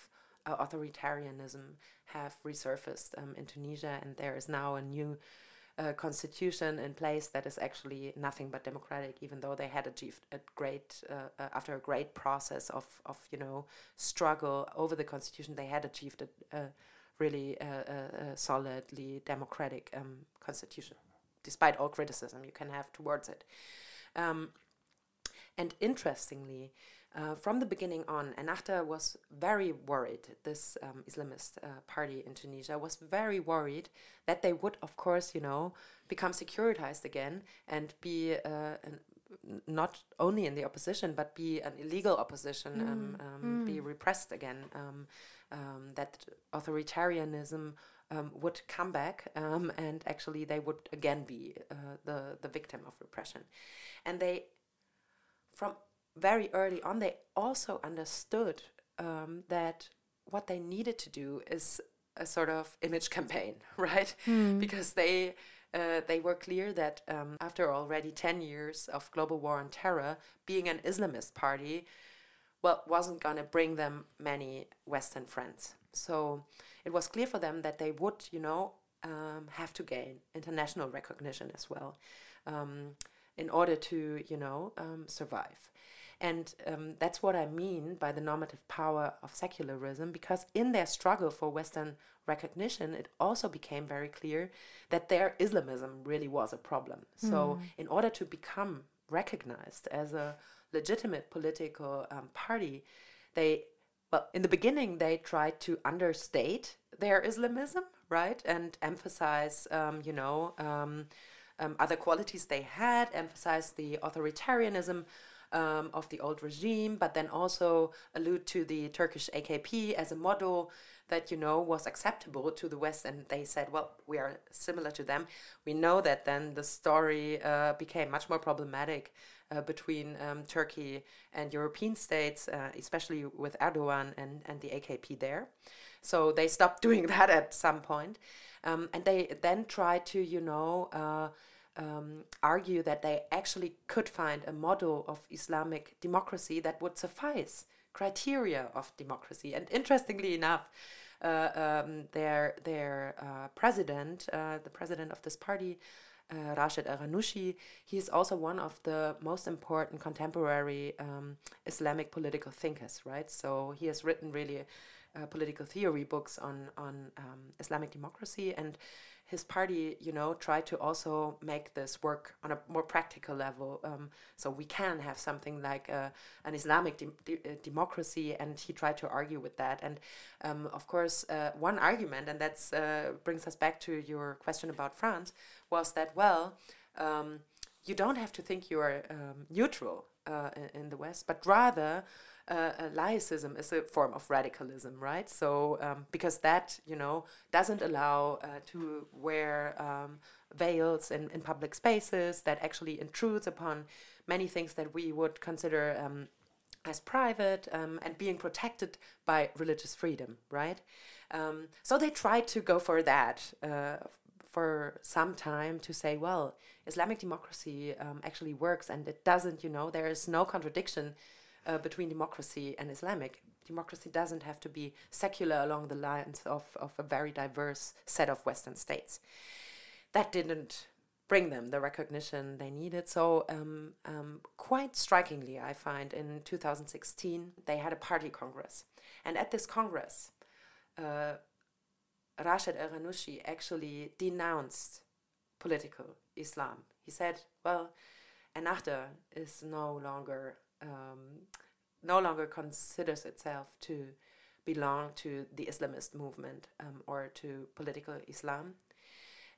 uh, authoritarianism have resurfaced in Tunisia, and there is now a new a constitution in place that is actually nothing but democratic, even though they had achieved a great, uh, uh, after a great process of, of, you know, struggle over the constitution, they had achieved a, a really uh, a solidly democratic um, constitution, despite all criticism you can have towards it. Um, and interestingly, uh, from the beginning on, Ennahda was very worried, this um, Islamist uh, party in Tunisia was very worried that they would, of course, you know, become securitized again and be uh, an, not only in the opposition, but be an illegal opposition, mm. um, um, mm. be repressed again, um, um, that authoritarianism um, would come back and actually they would again be uh, the, the victim of repression. And they, from very early on, they also understood um, that what they needed to do is a sort of image campaign, right? Mm. Because they uh, they were clear that um, after already ten years of global war on terror, being an Islamist party, well, wasn't gonna bring them many Western friends. So it was clear for them that they would, you know, um, have to gain international recognition as well, um, in order to, you know, um, survive. And um, that's what I mean by the normative power of secularism, because in their struggle for Western recognition, it also became very clear that their Islamism really was a problem. Mm. So, hmm. in order to become recognized as a legitimate political um, party, they well, in the beginning, they tried to understate their Islamism, right, and emphasize, um, you know, um, other qualities they had, emphasize the authoritarianism um, of the old regime, but then also allude to the Turkish AKP as a model that you know was acceptable to the West, and they said, "Well, we are similar to them." We know that then the story uh, became much more problematic uh, between um, Turkey and European states, uh, especially with Erdogan and and the AKP there. So they stopped doing that at some point, um, and they then tried to you know uh, um, argue that they actually could find a model of Islamic democracy that would suffice criteria of democracy. And interestingly enough, uh, um, their their uh, president, uh, the president of this party, uh, Rashid Ghannouchi, he is also one of the most important contemporary um, Islamic political thinkers, right? So he has written really uh, political theory books on on um, Islamic democracy and his party, you know, tried to also make this work on a more practical level. Um, so we can have something like uh, an Islamic de de uh, democracy, and he tried to argue with that. And um, of course, uh, one argument, and that uh, brings us back to your question about France, was that well, um, you don't have to think you are um, neutral uh, in, the West, but rather uh, laicism is a form of radicalism, right? So um, because that you know doesn't allow uh, to wear um, veils in, in public spaces, that actually intrudes upon many things that we would consider um, as private um, and being protected by religious freedom, right? Um, so they tried to go for that. For some time to say, well, Islamic democracy um, actually works and it doesn't, you know, there is no contradiction uh, between democracy and Islamic. Democracy doesn't have to be secular along the lines of, of a very diverse set of Western states. That didn't bring them the recognition they needed. So, um, um, quite strikingly, I find in 2016, they had a party congress. And at this congress, uh, Rashid Ghannouchi actually denounced political Islam. He said, well, Ennahda is no longer um, no longer considers itself to belong to the Islamist movement um, or to political Islam.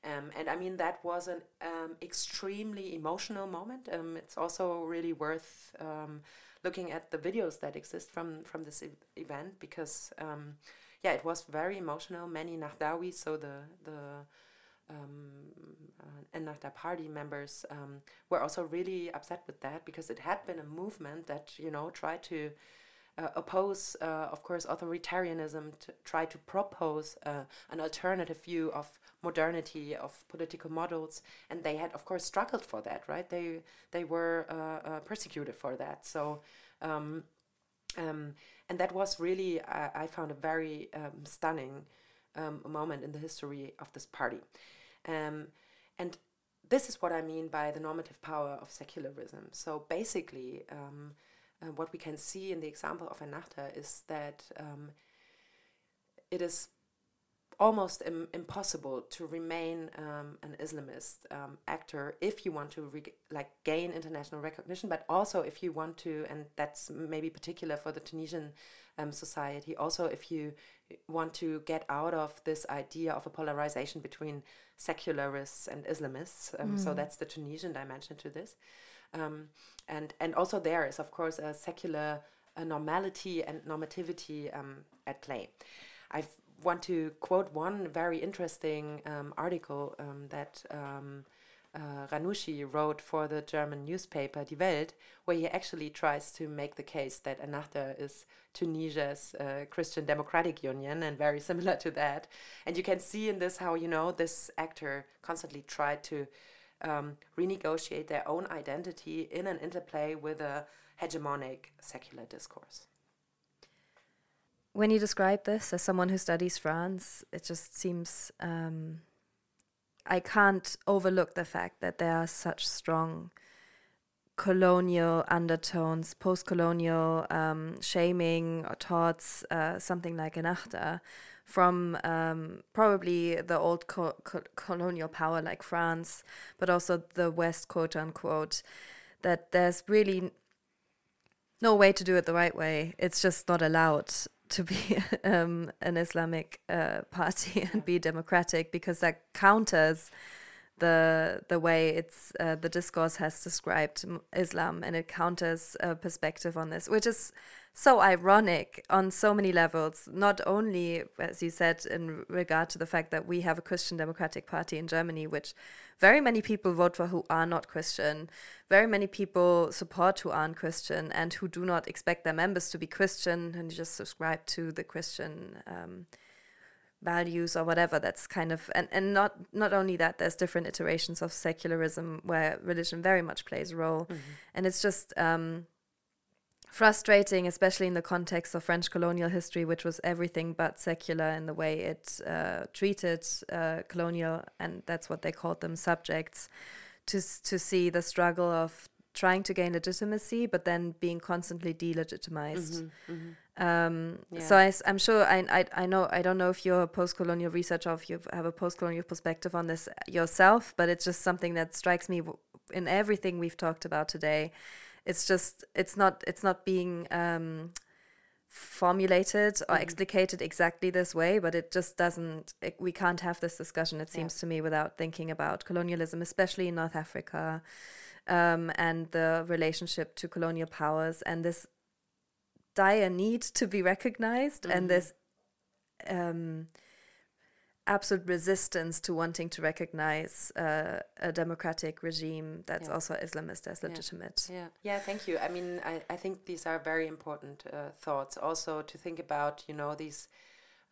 Um, and I mean, that was an um, extremely emotional moment. Um, it's also really worth um, looking at the videos that exist from, from this e event because, um, yeah, it was very emotional. Many Nahdawi, so the, the um, uh, Ennahda party members um, were also really upset with that because it had been a movement that you know tried to uh, oppose, uh, of course, authoritarianism, to try to propose uh, an alternative view of modernity, of political models, and they had, of course, struggled for that. Right? They they were uh, uh, persecuted for that. So. Um, um, and that was really, I found a very um, stunning um, moment in the history of this party. Um, and this is what I mean by the normative power of secularism. So basically, um, uh, what we can see in the example of Ennahda is that um, it is almost Im impossible to remain um, an Islamist um, actor if you want to like gain international recognition, but also if you want to, and that's maybe particular for the Tunisian um, society, also if you want to get out of this idea of a polarization between secularists and Islamists. Um, mm. So that's the Tunisian dimension to this. Um, and and also there is of course a secular a normality and normativity um, at play. I want to quote one very interesting um, article um, that um, uh, wrote for the German newspaper Die Welt, where he actually tries to make the case that Ennahda is Tunisia's uh, Christian Democratic Union and very similar to that. And you can see in this how, you know, this actor constantly tried to um, renegotiate their own identity in an interplay with a hegemonic secular discourse. When you describe this as someone who studies France, it just seems um, I can't overlook the fact that there are such strong colonial undertones, post colonial um, shaming or thoughts, uh, something like an Ennahda, from um, probably the old co co colonial power like France, but also the West, quote unquote, that there's really no way to do it the right way. It's just not allowed to be um, an Islamic uh, party and be democratic because that counters the the way it's uh, the discourse has described Islam and it counters a perspective on this, which is so ironic on so many levels. Not only, as you said, in regard to the fact that we have a Christian Democratic Party in Germany, which very many people vote for who are not Christian, very many people support who aren't Christian, and who do not expect their members to be Christian and just subscribe to the Christian. Um, values or whatever that's kind of and, and not not only that there's different iterations of secularism where religion very much plays a role mm-hmm. and it's just um, frustrating especially in the context of french colonial history which was everything but secular in the way it uh, treated uh, colonial and that's what they called them subjects to to see the struggle of trying to gain legitimacy but then being constantly delegitimized mm-hmm, mm-hmm. Um, yeah. So I, am sure I, I, I know I don't know if you're a post-colonial researcher or if you have a post-colonial perspective on this yourself, but it's just something that strikes me in everything we've talked about today. It's just it's not it's not being um, formulated or mm-hmm. explicated exactly this way, but it just doesn't. It, we can't have this discussion. It seems yeah. to me without thinking about colonialism, especially in North Africa. Um, and the relationship to colonial powers and this dire need to be recognized mm-hmm. and this um, absolute resistance to wanting to recognize uh, a democratic regime that's yeah. also Islamist as legitimate. Yeah. yeah, yeah, thank you. I mean, I, I think these are very important uh, thoughts. Also, to think about, you know, these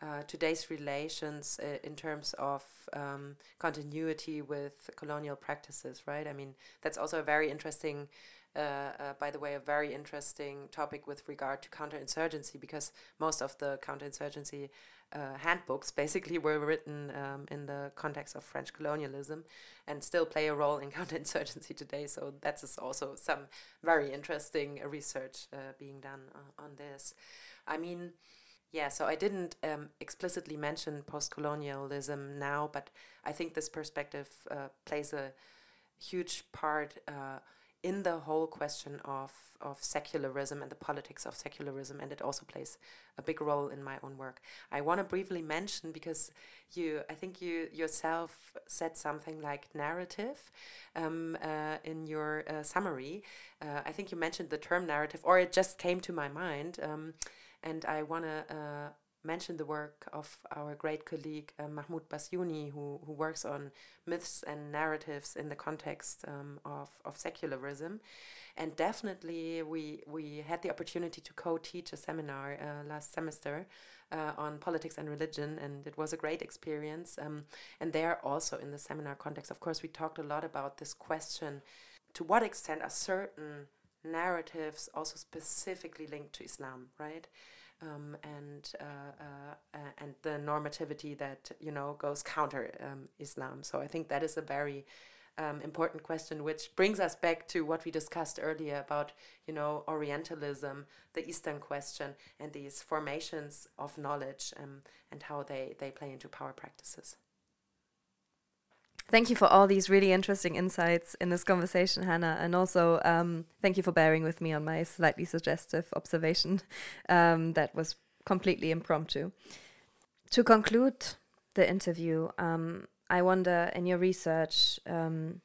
uh, today's relations uh, in terms of um, continuity with colonial practices, right? I mean, that's also a very interesting by the way, a very interesting topic with regard to counterinsurgency because most of the counterinsurgency uh, handbooks basically were written um, in the context of French colonialism and still play a role in counterinsurgency today. So that's also some very interesting research uh, being done uh, on this. I mean, yeah, so I didn't um, explicitly mention post colonialism now, but I think this perspective uh, plays a huge part in the whole question of, of secularism and the politics of secularism, and it also plays a big role in my own work. I want to briefly mention because you, I think you yourself said something like narrative um, uh, in your uh, summary. Uh, I think you mentioned the term narrative, or it just came to my mind, um, and I want to uh, mention the work of our great colleague uh, Mahmoud Bassiouni, who, who works on myths and narratives in the context um, of, of secularism. And definitely, we, we had the opportunity to co teach a seminar uh, last semester uh, on politics and religion, and it was a great experience. Um, and there, also in the seminar context, of course, we talked a lot about this question to what extent are certain narratives also specifically linked to Islam, right? Um, and uh, uh, and the normativity that you know goes counter um, Islam. So I think that is a very um, important question, which brings us back to what we discussed earlier about you know Orientalism, the Eastern question, and these formations of knowledge um, and how they they play into power practices. Thank you for all these really interesting insights in this conversation, Hanna. And also, um, thank you for bearing with me on my slightly suggestive observation um, that was completely impromptu. To conclude the interview, um, I wonder in your research, um,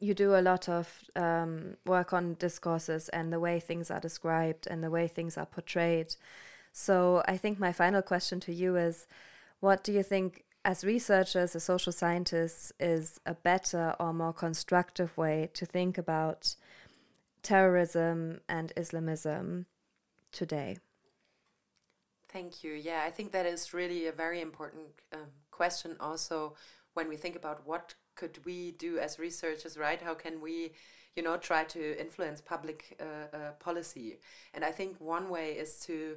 you do a lot of um, work on discourses and the way things are described and the way things are portrayed. So, I think my final question to you is what do you think as researchers, as social scientists, is a better or more constructive way to think about terrorism and Islamism today? Thank you. Yeah, I think that is really a very important um, question. Also, when we think about what could we do as researchers, right? How can we, you know, try to influence public uh, uh, policy? And I think one way is to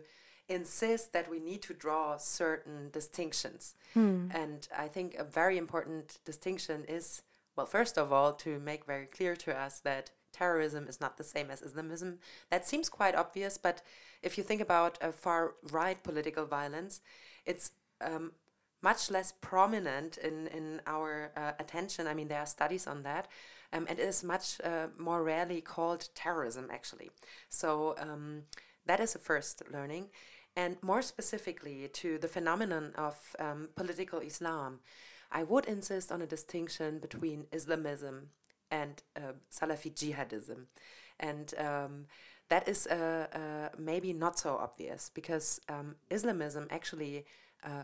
insist that we need to draw certain distinctions. Hmm. And I think a very important distinction is, well, first of all, to make very clear to us that terrorism is not the same as Islamism. That seems quite obvious, but if you think about a far right political violence, it's um, much less prominent in, in our uh, attention. I mean, there are studies on that. Um, and it is much uh, more rarely called terrorism, actually. So um, that is the first learning and more specifically to the phenomenon of um, political Islam, I would insist on a distinction between Islamism and uh, Salafi jihadism. And um, that is uh, uh, maybe not so obvious because um, Islamism actually uh,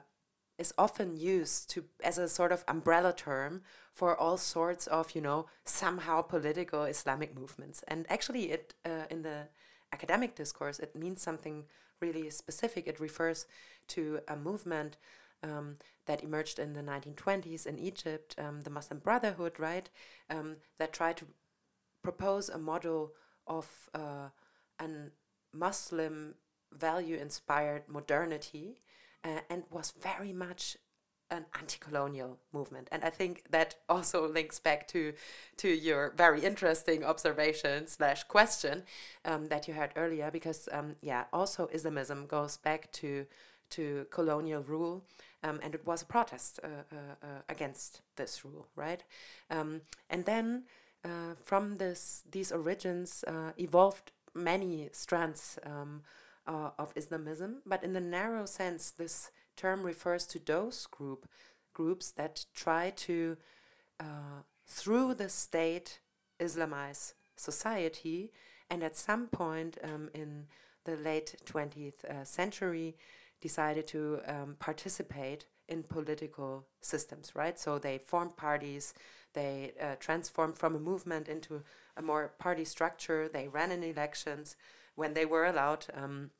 is often used to as a sort of umbrella term for all sorts of you know somehow political Islamic movements. And actually, it uh, in the academic discourse it means something really specific. It refers to a movement um, that emerged in the 1920s in Egypt, um, the Muslim Brotherhood, right, um, that tried to propose a model of uh, an Muslim value inspired modernity uh, and was very much an anti-colonial movement. And i think that also links back to to your very interesting observation slash question um, that you had earlier because um, yeah also islamism goes back to to colonial rule um, and it was a protest uh, uh, uh, against this rule right? Um, and then uh, from this these origins uh, evolved many strands um, uh, of islamism but in the narrow sense this term refers to those group groups that try to, uh, through the state, Islamize society, and at some point um, in the late 20th uh, century, decided to um, participate in political systems, right? So they formed parties, they uh, transformed from a movement into a more party structure, they ran in elections when they were allowed. Um,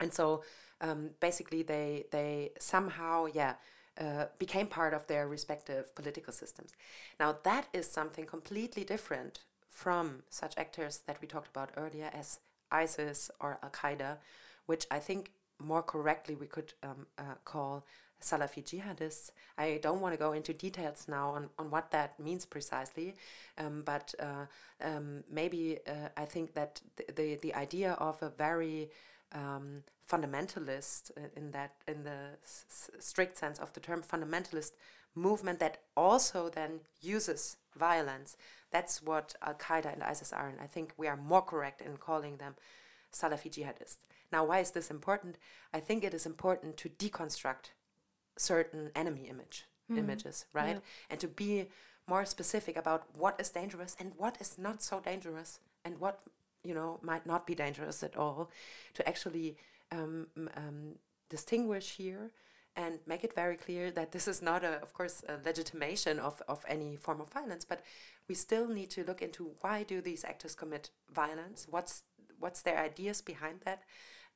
and so um, basically they they somehow yeah uh, became part of their respective political systems. Now that is something completely different from such actors that we talked about earlier as ISIS or Al Qaeda, which I think more correctly we could um, uh, call Salafi jihadists. I don't want to go into details now on, on what that means precisely, um, but uh, um, maybe uh, I think that the, the, the idea of a very um, fundamentalist uh, in that in the s- strict sense of the term fundamentalist movement that also then uses violence. That's what Al Qaeda and ISIS are, and I think we are more correct in calling them Salafi jihadists. Now, why is this important? I think it is important to deconstruct certain enemy image mm. images, right? Yeah. And to be more specific about what is dangerous and what is not so dangerous and what you know might not be dangerous at all to actually um, um, distinguish here and make it very clear that this is not a of course a legitimation of, of any form of violence but we still need to look into why do these actors commit violence? What's what's their ideas behind that?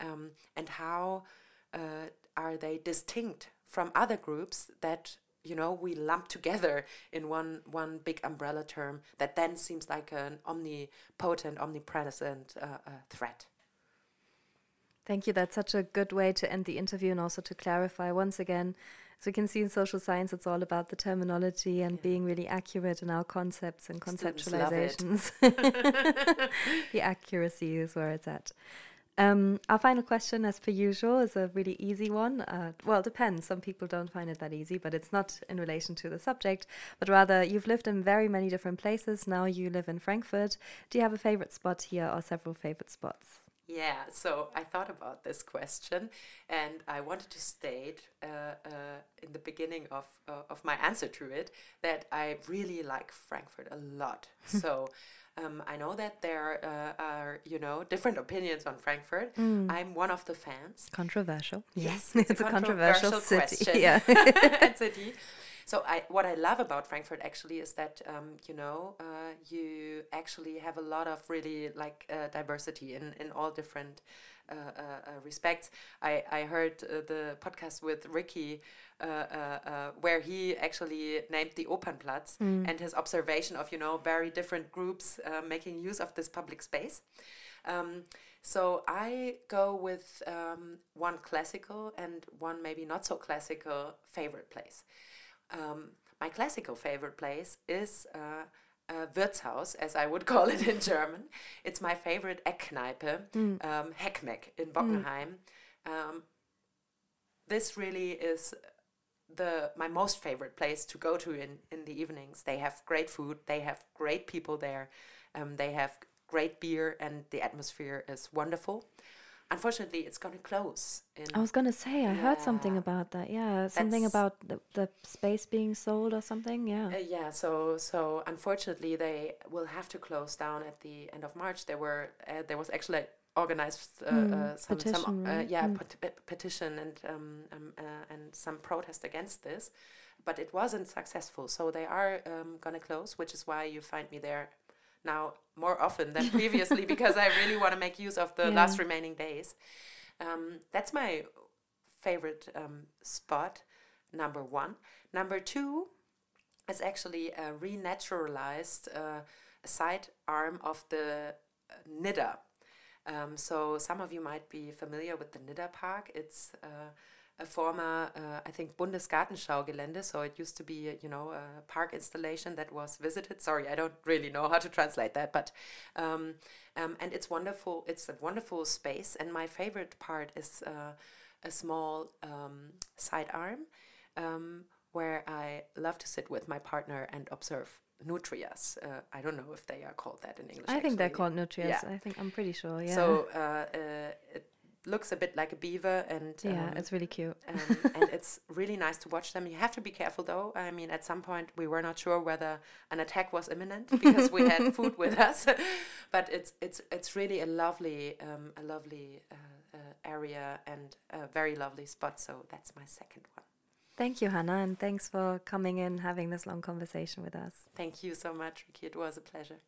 Um, and how uh, are they distinct from other groups that you know we lump together in one one big umbrella term that then seems like an omnipotent omnipresent uh, uh, threat thank you that's such a good way to end the interview and also to clarify once again so you can see in social science it's all about the terminology and yeah. being really accurate in our concepts and conceptualizations the accuracy is where it's at um, our final question, as per usual, is a really easy one. Uh, well, it depends. Some people don't find it that easy, but it's not in relation to the subject, but rather you've lived in very many different places. Now you live in Frankfurt. Do you have a favorite spot here or several favorite spots? Yeah, so I thought about this question and I wanted to state uh, uh, in the beginning of, uh, of my answer to it that I really like Frankfurt a lot. so um, I know that there uh, are, you know, different opinions on Frankfurt. Mm. I'm one of the fans. Controversial. Yes, it's, it's a, a, controversial, controversial city. Yeah. city. So I, what I love about Frankfurt actually is that um, you know uh, you actually have a lot of really like uh, diversity in in all different uh, uh, uh respects. I I heard uh, the podcast with Ricky uh, uh, uh, where he actually named the Opernplatz mm. and his observation of you know very different groups making use of this public space. Um, so I go with um, one classical and one maybe not so classical favorite place. Um, my classical favorite place is uh, uh, Wirtshaus, as I would call it in German. It's my favorite Eckkneipe, mm. um, Heckmeck in Bockenheim. Mm. Um, this really is the my most favorite place to go to in in the evenings. They have great food. They have great people there. Um, they have great beer, and the atmosphere is wonderful. Unfortunately, it's going to close. I was going to say, I yeah. heard something about that. Yeah, something That's, about the, the space being sold or something. Yeah. Uh, yeah. So so unfortunately, they will have to close down at the end of March. There were uh, there was actually organized uh, mm, uh, some, petition, some uh, yeah mm. pet petition and um, um, uh, and some protest against this, but it wasn't successful. So they are um, gonna close, which is why you find me there now more often than previously because I really want to make use of the yeah. last remaining days. Um, that's my favorite um, spot. Number one. Number two is actually a renaturalized uh, side arm of the uh, Nidda um, so some of you might be familiar with the Nidda Park. It's uh, a former, uh, I think, Bundesgartenschau-Gelände. So it used to be, you know, a park installation that was visited. Sorry, I don't really know how to translate that, but um, um, and it's wonderful. It's a wonderful space, and my favorite part is uh, a small um, side arm um, where I love to sit with my partner and observe nutrias. Uh, I don't know if they are called that in English. I actually. think they're called nutrias. Yeah. I think I'm pretty sure. Yeah. So uh, uh, it looks a bit like a beaver, and yeah, um, it's really cute. um, and it's really nice to watch them. You have to be careful though. I mean, at some point we were not sure whether an attack was imminent because we had food with us. but it's it's it's really a lovely um, a lovely uh, uh, area and a very lovely spot. So that's my second one. Thank you, Hanna, and thanks for coming in having this long conversation with us. Thank you so much, Ricky. It was a pleasure.